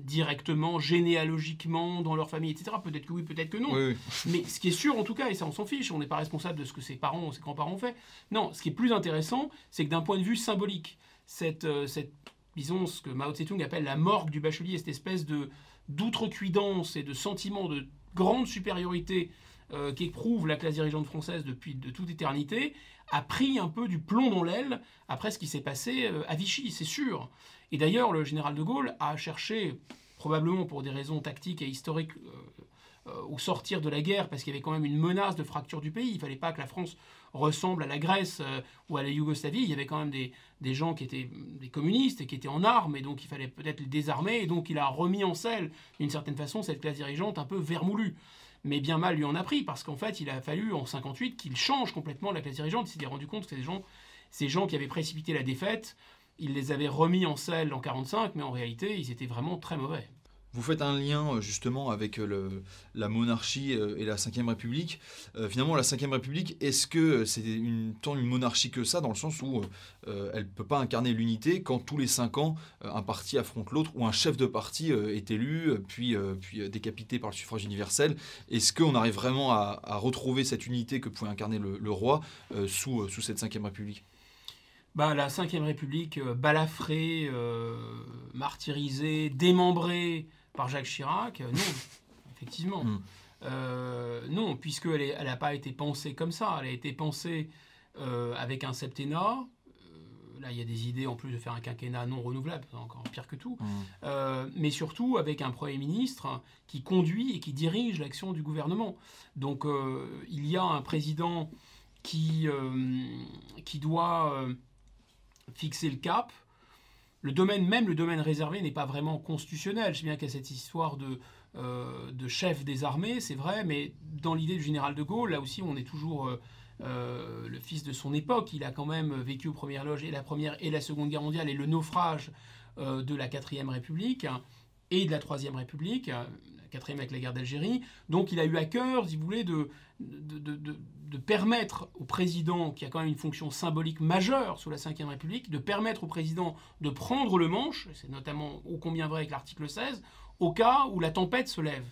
directement, généalogiquement, dans leur famille, etc. Peut-être que oui, peut-être que non. Mais ce qui est sûr, en tout cas, et ça on s'en fiche, on n'est pas responsable de ce que ses parents ou ses grands-parents ont fait. Non, ce qui est plus intéressant, c'est que d'un point de vue symbolique, cette, euh, cette disons, ce que Mao Tse-tung appelle la morgue du bachelier, cette espèce de d'outrecuidance et de sentiment de grande supériorité euh, qu'éprouve la classe dirigeante française depuis de toute éternité, a pris un peu du plomb dans l'aile après ce qui s'est passé euh, à Vichy, c'est sûr. Et d'ailleurs, le général de Gaulle a cherché, probablement pour des raisons tactiques et historiques, euh, au sortir de la guerre, parce qu'il y avait quand même une menace de fracture du pays. Il ne fallait pas que la France ressemble à la Grèce ou à la Yougoslavie. Il y avait quand même des, des, gens qui étaient des communistes et qui étaient en armes, et donc il fallait peut-être les désarmer. Et donc il a remis en selle, d'une certaine façon, cette classe dirigeante un peu vermoulue mais bien mal lui en a pris, parce qu'en fait, il a fallu en 58 qu'il change complètement la classe dirigeante. Il s'est rendu compte que ces gens, ces gens qui avaient précipité la défaite, il les avait remis en selle en 45, mais en réalité, ils étaient vraiment très mauvais. Vous faites un lien euh, justement avec euh, la monarchie euh, et la Ve République. finalement, la Ve République, est-ce que c'est une, tant une monarchie que ça, dans le sens où elle ne peut pas incarner l'unité quand tous les cinq ans, un parti affronte l'autre, ou un chef de parti est élu, puis, puis décapité par le suffrage universel? Est-ce qu'on arrive vraiment à, retrouver cette unité que pouvait incarner le, roi sous, sous cette Ve République? Bah, la Ve République balafrée, martyrisée, démembrée par Jacques Chirac euh, Non, effectivement. Hmm. Euh, non, puisqu'elle n'a pas été pensée comme ça. Elle a été pensée euh, avec un septennat. là, il y a des idées en plus de faire un quinquennat non renouvelable, encore pire que tout. Hmm. mais surtout avec un Premier ministre qui conduit et qui dirige l'action du gouvernement. Donc, il y a un président qui, qui doit fixer le cap, le domaine, même le domaine réservé, n'est pas vraiment constitutionnel. Je sais bien qu'il y a cette histoire de, euh, de chef des armées, c'est vrai, mais dans l'idée du général de Gaulle, là aussi, on est toujours euh, euh, le fils de son époque. Il a quand même vécu aux premières loges et la première et la seconde guerre mondiale et le naufrage de la quatrième république et de la troisième république quatrième avec la guerre d'Algérie. Donc il a eu à cœur, si vous voulez, de, de, permettre au président, qui a quand même une fonction symbolique majeure sous la Ve République, de permettre au président de prendre le manche, c'est notamment ô combien vrai avec l'article 16, au cas où la tempête se lève.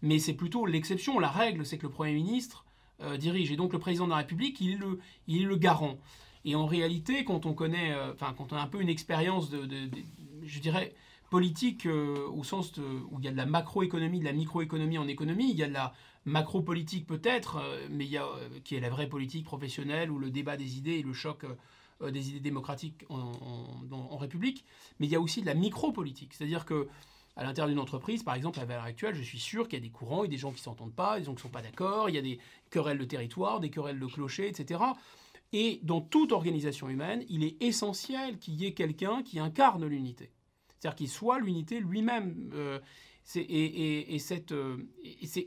Mais c'est plutôt l'exception. La règle, c'est que le Premier ministre euh, dirige. Et donc le président de la République, il est le, il est le garant. Et en réalité, quand on connaît, euh, enfin, quand on a un peu une expérience de, je dirais, politique euh, au sens où il y a de la macroéconomie, de la microéconomie en économie, il y a de la macro-politique peut-être, mais il y a, qui est la vraie politique professionnelle, où le débat des idées et le choc des idées démocratiques en, République, mais il y a aussi de la micro-politique. C'est-à-dire que à l'intérieur d'une entreprise, par exemple, à l'heure actuelle, je suis sûr qu'il y a des courants, il y a des gens qui ne s'entendent pas, des gens qui ne sont pas d'accord, il y a des querelles de territoire, des querelles de clocher, etc. Et dans toute organisation humaine, il est essentiel qu'il y ait quelqu'un qui incarne l'unité. C'est-à-dire qu'il soit l'unité lui-même. Euh, et, cette, euh,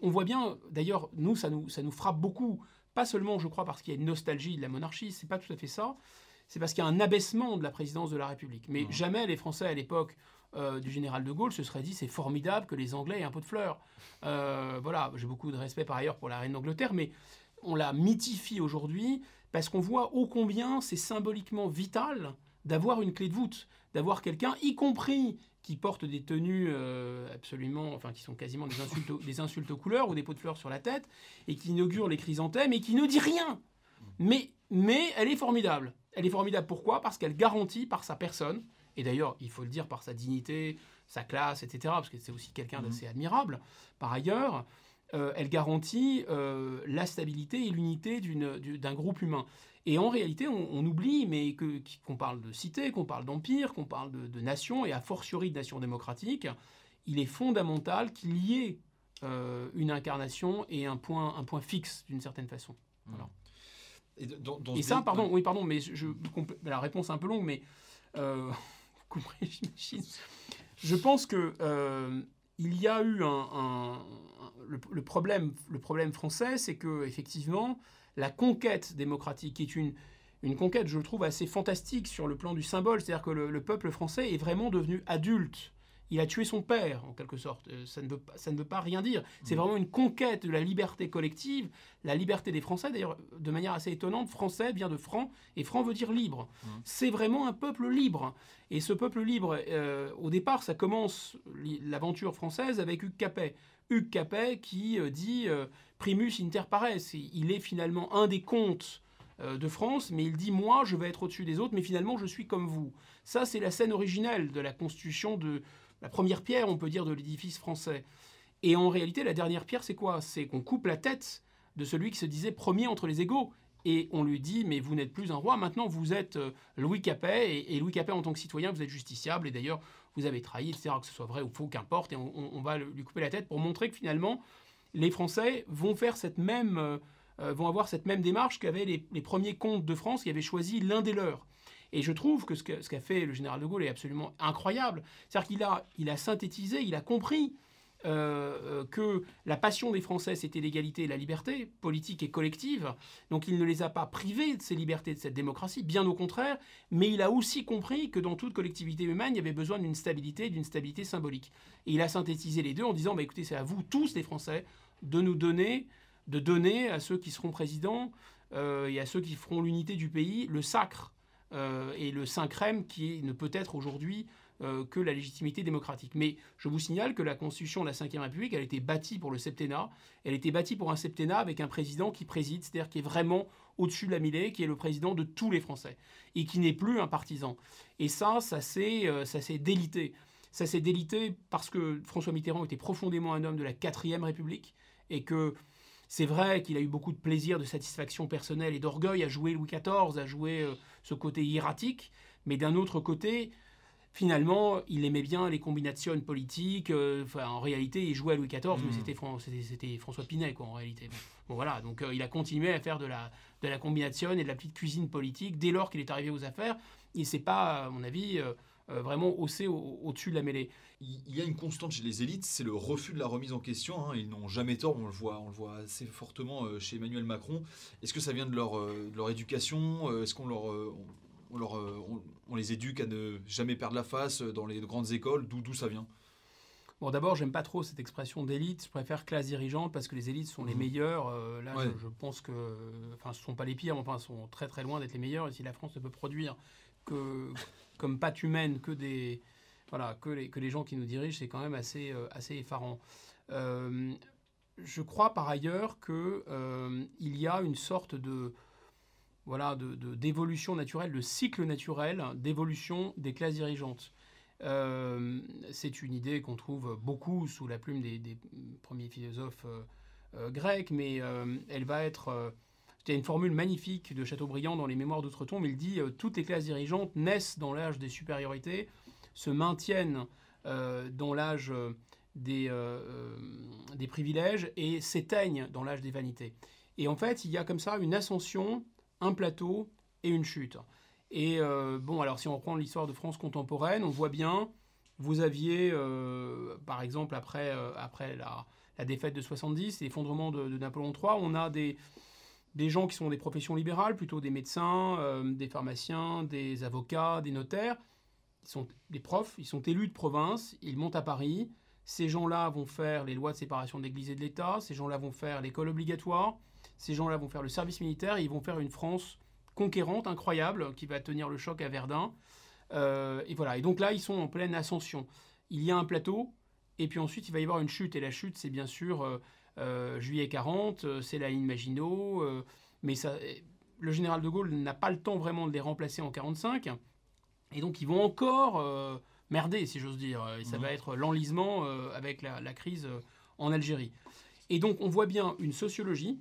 on voit bien, d'ailleurs, nous ça, nous, ça nous frappe beaucoup, pas seulement, je crois, parce qu'il y a une nostalgie de la monarchie, c'est pas tout à fait ça, c'est parce qu'il y a un abaissement de la présidence de la République. Mais mmh. jamais les Français à l'époque euh, du général de Gaulle se serait dit c'est formidable que les Anglais aient un pot de fleurs. Euh, voilà, j'ai beaucoup de respect par ailleurs pour la reine d'Angleterre, mais on la mythifie aujourd'hui parce qu'on voit ô combien c'est symboliquement vital d'avoir une clé de voûte, d'avoir quelqu'un, y compris qui porte des tenues euh, absolument, enfin qui sont quasiment des insultes, des insultes aux couleurs ou des pots de fleurs sur la tête, et qui inaugure les chrysanthèmes et qui ne dit rien. Mais, mais elle est formidable. Elle est formidable pourquoi? Parce qu'elle garantit par sa personne, et d'ailleurs, il faut le dire par sa dignité, sa classe, etc., parce que c'est aussi quelqu'un mhm. d'assez admirable. Par ailleurs, euh, elle garantit euh, la stabilité et l'unité d'un groupe humain. Et en réalité, on, oublie, mais qu'on parle de cité, qu'on parle d'empire, qu'on parle de, nation, et a fortiori de nation démocratique, il est fondamental qu'il y ait euh, une incarnation et un point, un point fixe, d'une certaine façon. Voilà. Et, ça, pardon, oui, pardon, mais je, la réponse est un peu longue, mais Je pense que euh, il y a eu un, le, problème, le problème français, c'est que effectivement la conquête démocratique est une une conquête, je le trouve, assez fantastique sur le plan du symbole. C'est-à-dire que le, peuple français est vraiment devenu adulte il a tué son père, en quelque sorte. Euh, ça ne veut pas, ça ne veut pas rien dire. C'est mm. vraiment une conquête de la liberté collective, la liberté des Français. D'ailleurs, de manière assez étonnante, français vient de franc, et franc veut dire libre. Mm. C'est vraiment un peuple libre. Et ce peuple libre, euh, au départ, ça commence l'aventure française avec Hugues Capet. Hugues Capet qui euh, dit primus inter pares. Il est finalement un des comtes de France, mais il dit moi je vais être au-dessus des autres, mais finalement je suis comme vous. Ça c'est la scène originelle de la constitution de, la première pierre, on peut dire, de l'édifice français. Et en réalité, la dernière pierre, c'est quoi? C'est qu'on coupe la tête de celui qui se disait premier entre les égaux. Et on lui dit, mais vous n'êtes plus un roi, maintenant vous êtes euh, Louis Capet, et, Louis Capet en tant que citoyen, vous êtes justiciable, et d'ailleurs vous avez trahi, etc., que ce soit vrai ou faux, qu'importe, et on, va lui couper la tête pour montrer que finalement, les Français vont faire cette même, euh, euh, vont avoir cette même démarche qu'avaient les, premiers comtes de France qui avaient choisi l'un des leurs. Et je trouve que ce qu'a fait le général de Gaulle est absolument incroyable. C'est-à-dire qu'il a, il a synthétisé, il a compris euh, que la passion des Français, c'était l'égalité et la liberté, politique et collective. Donc il ne les a pas privés de ces libertés, de cette démocratie, bien au contraire, mais il a aussi compris que dans toute collectivité humaine, il y avait besoin d'une stabilité, d'une stabilité symbolique. Et il a synthétisé les deux en disant, bah, écoutez, c'est à vous tous les Français de nous donner, de donner à ceux qui seront présidents euh, et à ceux qui feront l'unité du pays le sacre euh, et le saint crème qui ne peut être aujourd'hui euh, que la légitimité démocratique. Mais je vous signale que la Constitution de la Ve République, elle a été bâtie pour le septennat. Elle a été bâtie pour un septennat avec un président qui préside, c'est-à-dire qui est vraiment au-dessus de la mêlée, qui est le président de tous les Français et qui n'est plus un partisan. Et ça, ça s'est délité. Ça s'est délité parce que François Mitterrand était profondément un homme de la Quatrième République et que c'est vrai qu'il a eu beaucoup de plaisir, de satisfaction personnelle et d'orgueil à jouer Louis XIV, à jouer euh, ce côté hiératique, mais d'un autre côté, finalement, il aimait bien les combinations politiques. Euh, en réalité, il jouait à Louis XIV, mais hmm. c'était, François Pinet, quoi, en réalité. Bon, voilà, donc euh, il a continué à faire de la, de la combinaison et de la petite cuisine politique dès lors qu'il est arrivé aux affaires. Il s'est pas, à mon avis, euh, vraiment haussé au-dessus de la mêlée. Il y a une constante chez les élites, c'est le refus de la remise en question. Hein. Ils n'ont jamais tort, on le voit, on le voit assez fortement euh, chez Emmanuel Macron. Est-ce que ça vient de leur, euh, de leur éducation Est-ce qu'on leur, on, leur, on, les éduque à ne jamais perdre la face dans les grandes écoles? D'où ça vient? Bon, d'abord, j'aime pas trop cette expression d'élite. Je préfère classe dirigeante parce que les élites sont les mmh. meilleurs. là, je, pense que, enfin, ce sont pas les pires, mais enfin, sont très très loin d'être les meilleurs. Et si la France ne peut produire que, comme patte humaine que des voilà que les, que les gens qui nous dirigent, c'est quand même assez, euh, assez effarant. Euh, je crois par ailleurs qu'il euh, y a une sorte de voilà d'évolution de, naturelle, de cycle naturel d'évolution des classes dirigeantes. Euh, c'est une idée qu'on trouve beaucoup sous la plume des, premiers philosophes grecs, mais elle va être il y a une formule magnifique de Chateaubriand dans les Mémoires d'Outre-Tombe. Il dit toutes les classes dirigeantes naissent dans l'âge des supériorités, se maintiennent dans l'âge des, euh, euh, des privilèges et s'éteignent dans l'âge des vanités. Et en fait, il y a comme ça une ascension, un plateau et une chute. Et euh, bon, alors si on reprend l'histoire de France contemporaine, on voit bien, vous aviez, par exemple, après, après la, la, défaite de 70, l'effondrement de, de, Napoléon III, on a des, des gens qui sont des professions libérales, plutôt des médecins, des pharmaciens, des avocats, des notaires. Ils sont des profs, ils sont élus de province, ils montent à Paris, ces gens-là vont faire les lois de séparation de l'Église et de l'État, ces gens-là vont faire l'école obligatoire, ces gens-là vont faire le service militaire, et ils vont faire une France conquérante, incroyable, qui va tenir le choc à Verdun. Euh, et voilà. Et donc là, ils sont en pleine ascension. Il y a un plateau, et puis ensuite, il va y avoir une chute. Et la chute, c'est bien sûr euh, euh, juillet 40, c'est la ligne Maginot, mais ça, le général de Gaulle n'a pas le temps vraiment de les remplacer en 45. Et donc, ils vont encore merder, si j'ose dire. Et ça va être l'enlisement euh, avec la, crise euh, en Algérie. Et donc, on voit bien une sociologie,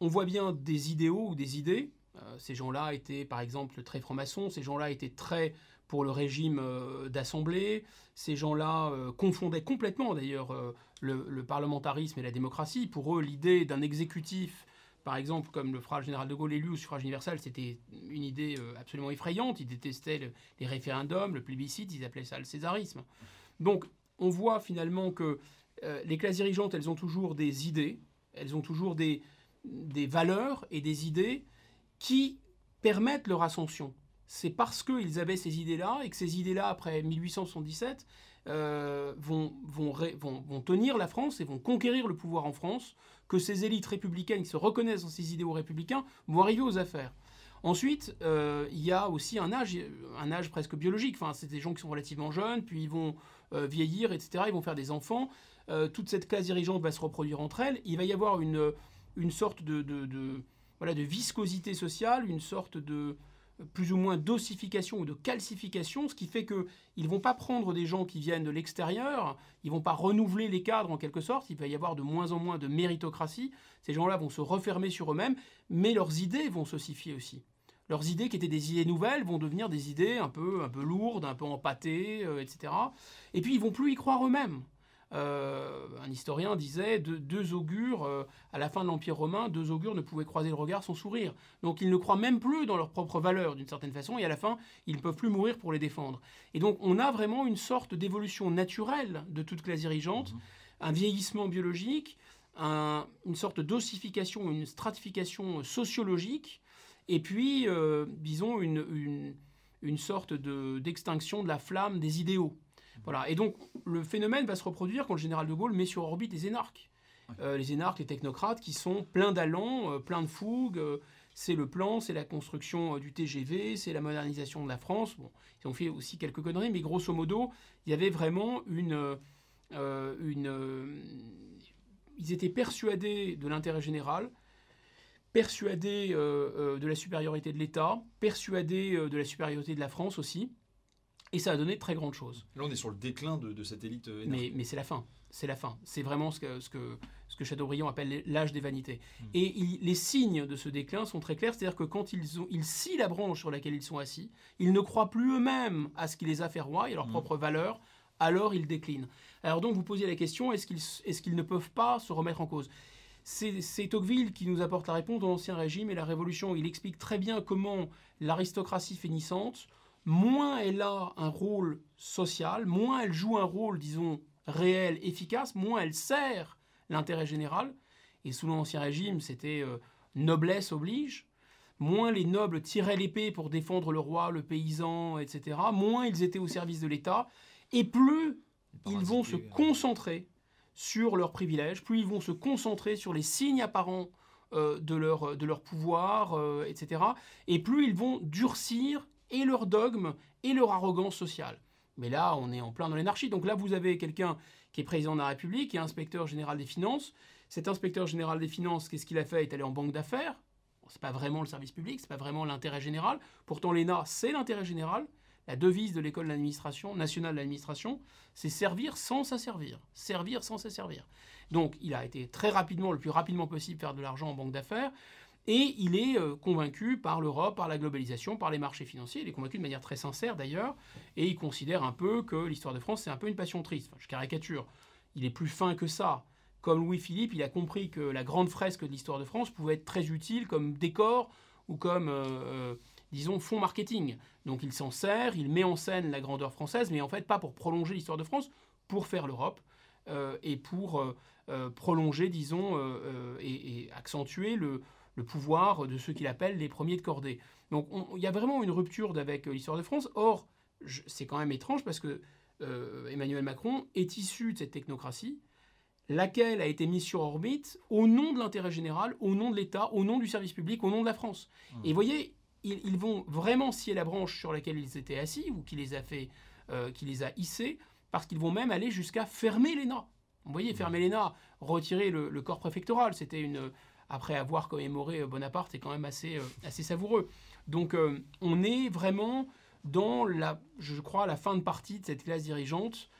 on voit bien des idéaux ou des idées. Euh, ces gens-là étaient, par exemple, très francs-maçons, ces gens-là étaient très pour le régime d'assemblée, ces gens-là confondaient complètement, d'ailleurs, le, parlementarisme et la démocratie. Pour eux, l'idée d'un exécutif par exemple, comme le fera général de Gaulle élu au suffrage universel, c'était une idée euh, absolument effrayante. Ils détestaient les référendums, le plébiscite, ils appelaient ça le césarisme. Donc, on voit finalement que euh, les classes dirigeantes, elles ont toujours des idées, elles ont toujours des valeurs et des idées qui permettent leur ascension. C'est parce qu'ils avaient ces idées-là et que ces idées-là, après 1877, euh, vont, tenir la France et vont conquérir le pouvoir en France, que ces élites républicaines qui se reconnaissent dans ces idéaux républicains vont arriver aux affaires. Ensuite, euh, il y a aussi un âge, un âge presque biologique. Enfin, c'est des gens qui sont relativement jeunes, puis ils vont euh, vieillir, etc. Ils vont faire des enfants. toute cette classe dirigeante va se reproduire entre elles. Il va y avoir une, sorte de viscosité sociale, une sorte de, plus ou moins d'ossification ou de calcification, ce qui fait qu'ils ne vont pas prendre des gens qui viennent de l'extérieur, ils ne vont pas renouveler les cadres en quelque sorte, il va y avoir de moins en moins de méritocratie, ces gens-là vont se refermer sur eux-mêmes, mais leurs idées vont s'ossifier aussi. Leurs idées qui étaient des idées nouvelles vont devenir des idées un peu, un peu lourdes, un peu empâtées, euh, etc. Et puis ils vont plus y croire eux-mêmes. Euh, un historien disait de, deux augures, euh, à la fin de l'Empire romain, deux augures ne pouvaient croiser le regard sans sourire. Donc ils ne croient même plus dans leurs propres valeurs d'une certaine façon, et à la fin, ils ne peuvent plus mourir pour les défendre. Et donc on a vraiment une sorte d'évolution naturelle de toute classe dirigeante, mhm. un vieillissement biologique, une sorte d'ossification, une stratification sociologique, et puis, euh, disons, une, une sorte d'extinction de la flamme des idéaux. Voilà. Et donc, le phénomène va se reproduire quand le général de Gaulle met sur orbite les énarques. Euh, les énarques, les technocrates qui sont pleins d'allants, euh, pleins de fougue. Euh, c'est le plan, c'est la construction du TGV, c'est la modernisation de la France. Bon, ils ont fait aussi quelques conneries, mais grosso modo, il y avait vraiment une. une ils étaient persuadés de l'intérêt général, persuadés de la supériorité de l'État, persuadés de la supériorité de la France aussi. Et ça a donné de très grandes choses. Là, on est sur le déclin de, cette élite euh, Mais, mais c'est la fin. C'est la fin. C'est vraiment ce que, ce, que, ce que Chateaubriand appelle l'âge des vanités. Hmm. Et les signes de ce déclin sont très clairs. C'est-à-dire que quand ils, ont, ils scient la branche sur laquelle ils sont assis, ils ne croient plus eux-mêmes à ce qui les a fait rois et à leurs hmm. propres valeurs, alors ils déclinent. Alors donc, vous posez la question, est-ce qu'ils est qu'ils ne peuvent pas se remettre en cause? C'est Tocqueville qui nous apporte la réponse dans l'Ancien Régime et la Révolution. Il explique très bien comment l'aristocratie finissante moins elle a un rôle social, moins elle joue un rôle, disons, réel, efficace, moins elle sert l'intérêt général. Et sous l'Ancien Régime, c'était euh, noblesse oblige. Moins les nobles tiraient l'épée pour défendre le roi, le paysan, etc., moins ils étaient au service de l'État, et plus ils vont se concentrer sur leurs privilèges, plus ils vont se concentrer sur les signes apparents euh, de, leur, de leur pouvoir, euh, etc., et plus ils vont durcir et leur dogme et leur arrogance sociale. Mais là, on est en plein dans l'anarchie. Donc là, vous avez quelqu'un qui est président de la République, est inspecteur général des finances, Cet inspecteur général des finances, qu'est-ce qu'il a fait? Il est allé en banque d'affaires. Ce c'est pas vraiment le service public, c'est pas vraiment l'intérêt général. Pourtant, l'ENA, c'est l'intérêt général. La devise de l'école d'administration, nationale d'administration, c'est servir sans s'asservir. Servir sans s'asservir. Donc, il a été très rapidement, le plus rapidement possible, faire de l'argent en banque d'affaires. Et il est euh, convaincu par l'Europe, par la globalisation, par les marchés financiers. Il est convaincu de manière très sincère d'ailleurs. Et il considère un peu que l'histoire de France, c'est un peu une passion triste. Enfin, je caricature. Il est plus fin que ça. Comme Louis-Philippe, il a compris que la grande fresque de l'histoire de France pouvait être très utile comme décor ou comme, euh, euh, disons, fond marketing. Donc il s'en sert, il met en scène la grandeur française, mais en fait pas pour prolonger l'histoire de France, pour faire l'Europe. et pour prolonger, disons, et, et, accentuer le, le pouvoir de ceux qu'il appelle les premiers de cordée. Donc il y a vraiment une rupture avec euh, l'histoire de France. Or, c'est quand même étrange parce que euh, Emmanuel Macron est issu de cette technocratie, laquelle a été mise sur orbite au nom de l'intérêt général, au nom de l'État, au nom du service public, au nom de la France. Mmh. Et vous voyez, ils, vont vraiment scier la branche sur laquelle ils étaient assis ou qui les a fait, euh, qui les a hissés, parce qu'ils vont même aller jusqu'à fermer l'ENA. Vous voyez, mmh. fermer l'ENA, retirer le corps préfectoral, c'était une, après avoir commémoré euh, Bonaparte, c'est quand même assez, euh, assez savoureux. Donc euh, on est vraiment dans, la, je crois, la fin de partie de cette classe dirigeante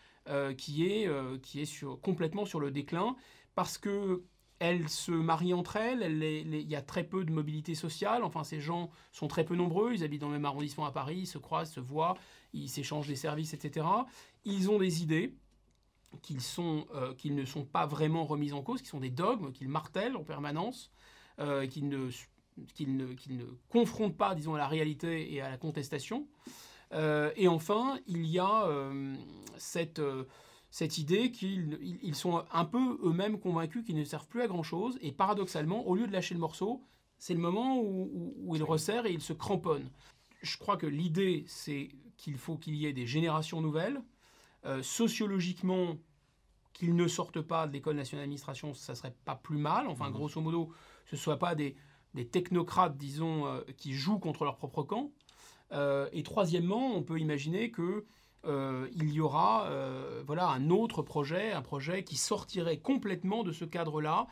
qui est, qui est sur, complètement sur le déclin parce que elles se marient entre elles, il y a très peu de mobilité sociale, enfin ces gens sont très peu nombreux, ils habitent dans le même arrondissement à Paris, ils se croisent, se voient, ils s'échangent des services, etc. Ils ont des idées, qu'ils euh, qu'ils ne sont pas vraiment remis en cause, qui sont des dogmes, qu'ils martèlent en permanence, euh, qu'ils ne, confrontent pas, disons, à la réalité et à la contestation. Euh, et enfin, il y a cette, idée qu'ils ils sont un peu eux-mêmes convaincus qu'ils ne servent plus à grand-chose, et paradoxalement, au lieu de lâcher le morceau, c'est le moment où, où, ils resserrent et ils se cramponnent. Je crois que l'idée, c'est qu'il faut qu'il y ait des générations nouvelles, euh, sociologiquement, qu'ils ne sortent pas de l'école nationale d'administration, ça serait pas plus mal. Enfin, mhm. grosso modo, ce ne soient pas des, technocrates, disons, euh, qui jouent contre leur propre camp. Euh, et troisièmement, on peut imaginer que il y aura voilà, un autre projet, un projet qui sortirait complètement de ce cadre-là.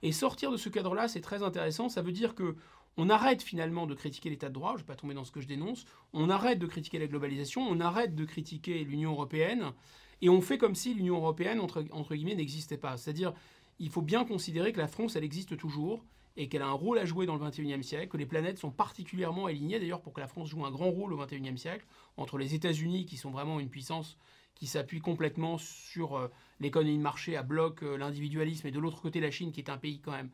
Et sortir de ce cadre-là, c'est très intéressant. Ça veut dire que on arrête finalement de critiquer l'état de droit, je ne vais pas tomber dans ce que je dénonce, on arrête de critiquer la globalisation, on arrête de critiquer l'Union européenne, et on fait comme si l'Union européenne, entre, guillemets, n'existait pas. C'est-à-dire, il faut bien considérer que la France, elle existe toujours, et qu'elle a un rôle à jouer dans le XXIe siècle, que les planètes sont particulièrement alignées, d'ailleurs, pour que la France joue un grand rôle au XXIe siècle, entre les États-Unis, qui sont vraiment une puissance qui s'appuie complètement sur euh, l'économie de marché à bloc, euh, l'individualisme, et de l'autre côté la Chine, qui est un pays quand même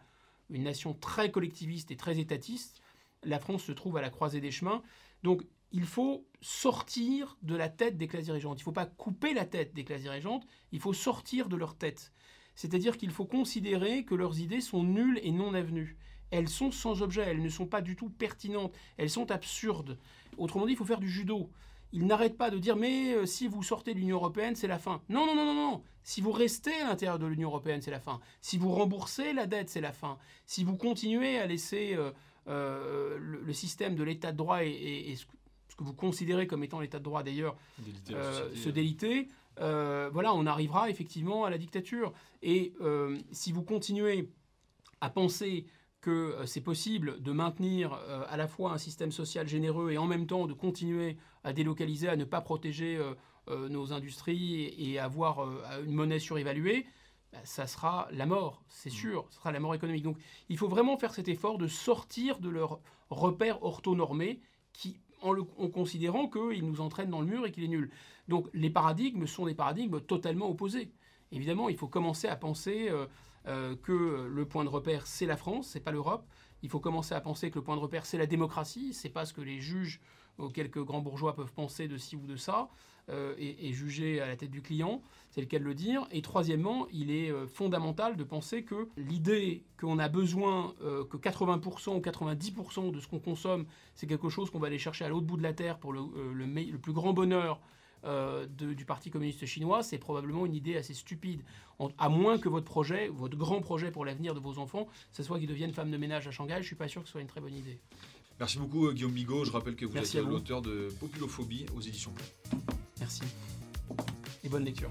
une nation très collectiviste et très étatiste. La France se trouve à la croisée des chemins. Donc il faut sortir de la tête des classes dirigeantes. Il ne faut pas couper la tête des classes dirigeantes, il faut sortir de leur tête. C'est-à-dire qu'il faut considérer que leurs idées sont nulles et non avenues. Elles sont sans objet, elles ne sont pas du tout pertinentes, elles sont absurdes. Autrement dit, il faut faire du judo il n'arrête pas de dire mais euh, si vous sortez de l'Union européenne, c'est la fin. Non, non, non, non, non. Si vous restez à l'intérieur de l'Union européenne, c'est la fin. Si vous remboursez la dette, c'est la fin. Si vous continuez à laisser euh, euh, le, système de l'état de droit et, ce, que vous considérez comme étant l'état de droit d'ailleurs se déliter, voilà, on arrivera effectivement à la dictature. Et si vous continuez à penser que euh, c'est possible de maintenir euh, à la fois un système social généreux et en même temps de continuer à délocaliser, à ne pas protéger euh, nos industries et, avoir une monnaie surévaluée, bah, ça sera la mort, c'est mmh. sûr, ce sera la mort économique. Donc il faut vraiment faire cet effort de sortir de leurs repères orthonormés qui, en, en considérant qu'ils nous entraînent dans le mur et qu'il est nul. Donc les paradigmes sont des paradigmes totalement opposés. Évidemment, il faut commencer à penser euh, que le point de repère, c'est la France, c'est pas l'Europe. Il faut commencer à penser que le point de repère, c'est la démocratie. C'est pas ce que les juges ou quelques grands bourgeois peuvent penser de ci ou de ça euh, et, juger à la tête du client. C'est le cas de le dire. Et troisièmement, il est euh, fondamental de penser que l'idée qu'on a besoin que 80% ou 90% de ce qu'on consomme, c'est quelque chose qu'on va aller chercher à l'autre bout de la terre pour le, le plus grand bonheur euh, du Parti communiste chinois, c'est probablement une idée assez stupide. à moins que votre projet, votre grand projet pour l'avenir de vos enfants, ce soit qu'ils deviennent femmes de ménage à Shanghai, je ne suis pas sûr que ce soit une très bonne idée. Merci beaucoup euh, Guillaume Bigot. Je rappelle que vous êtes l'auteur de Populophobie aux éditions Merci. Et bonne lecture.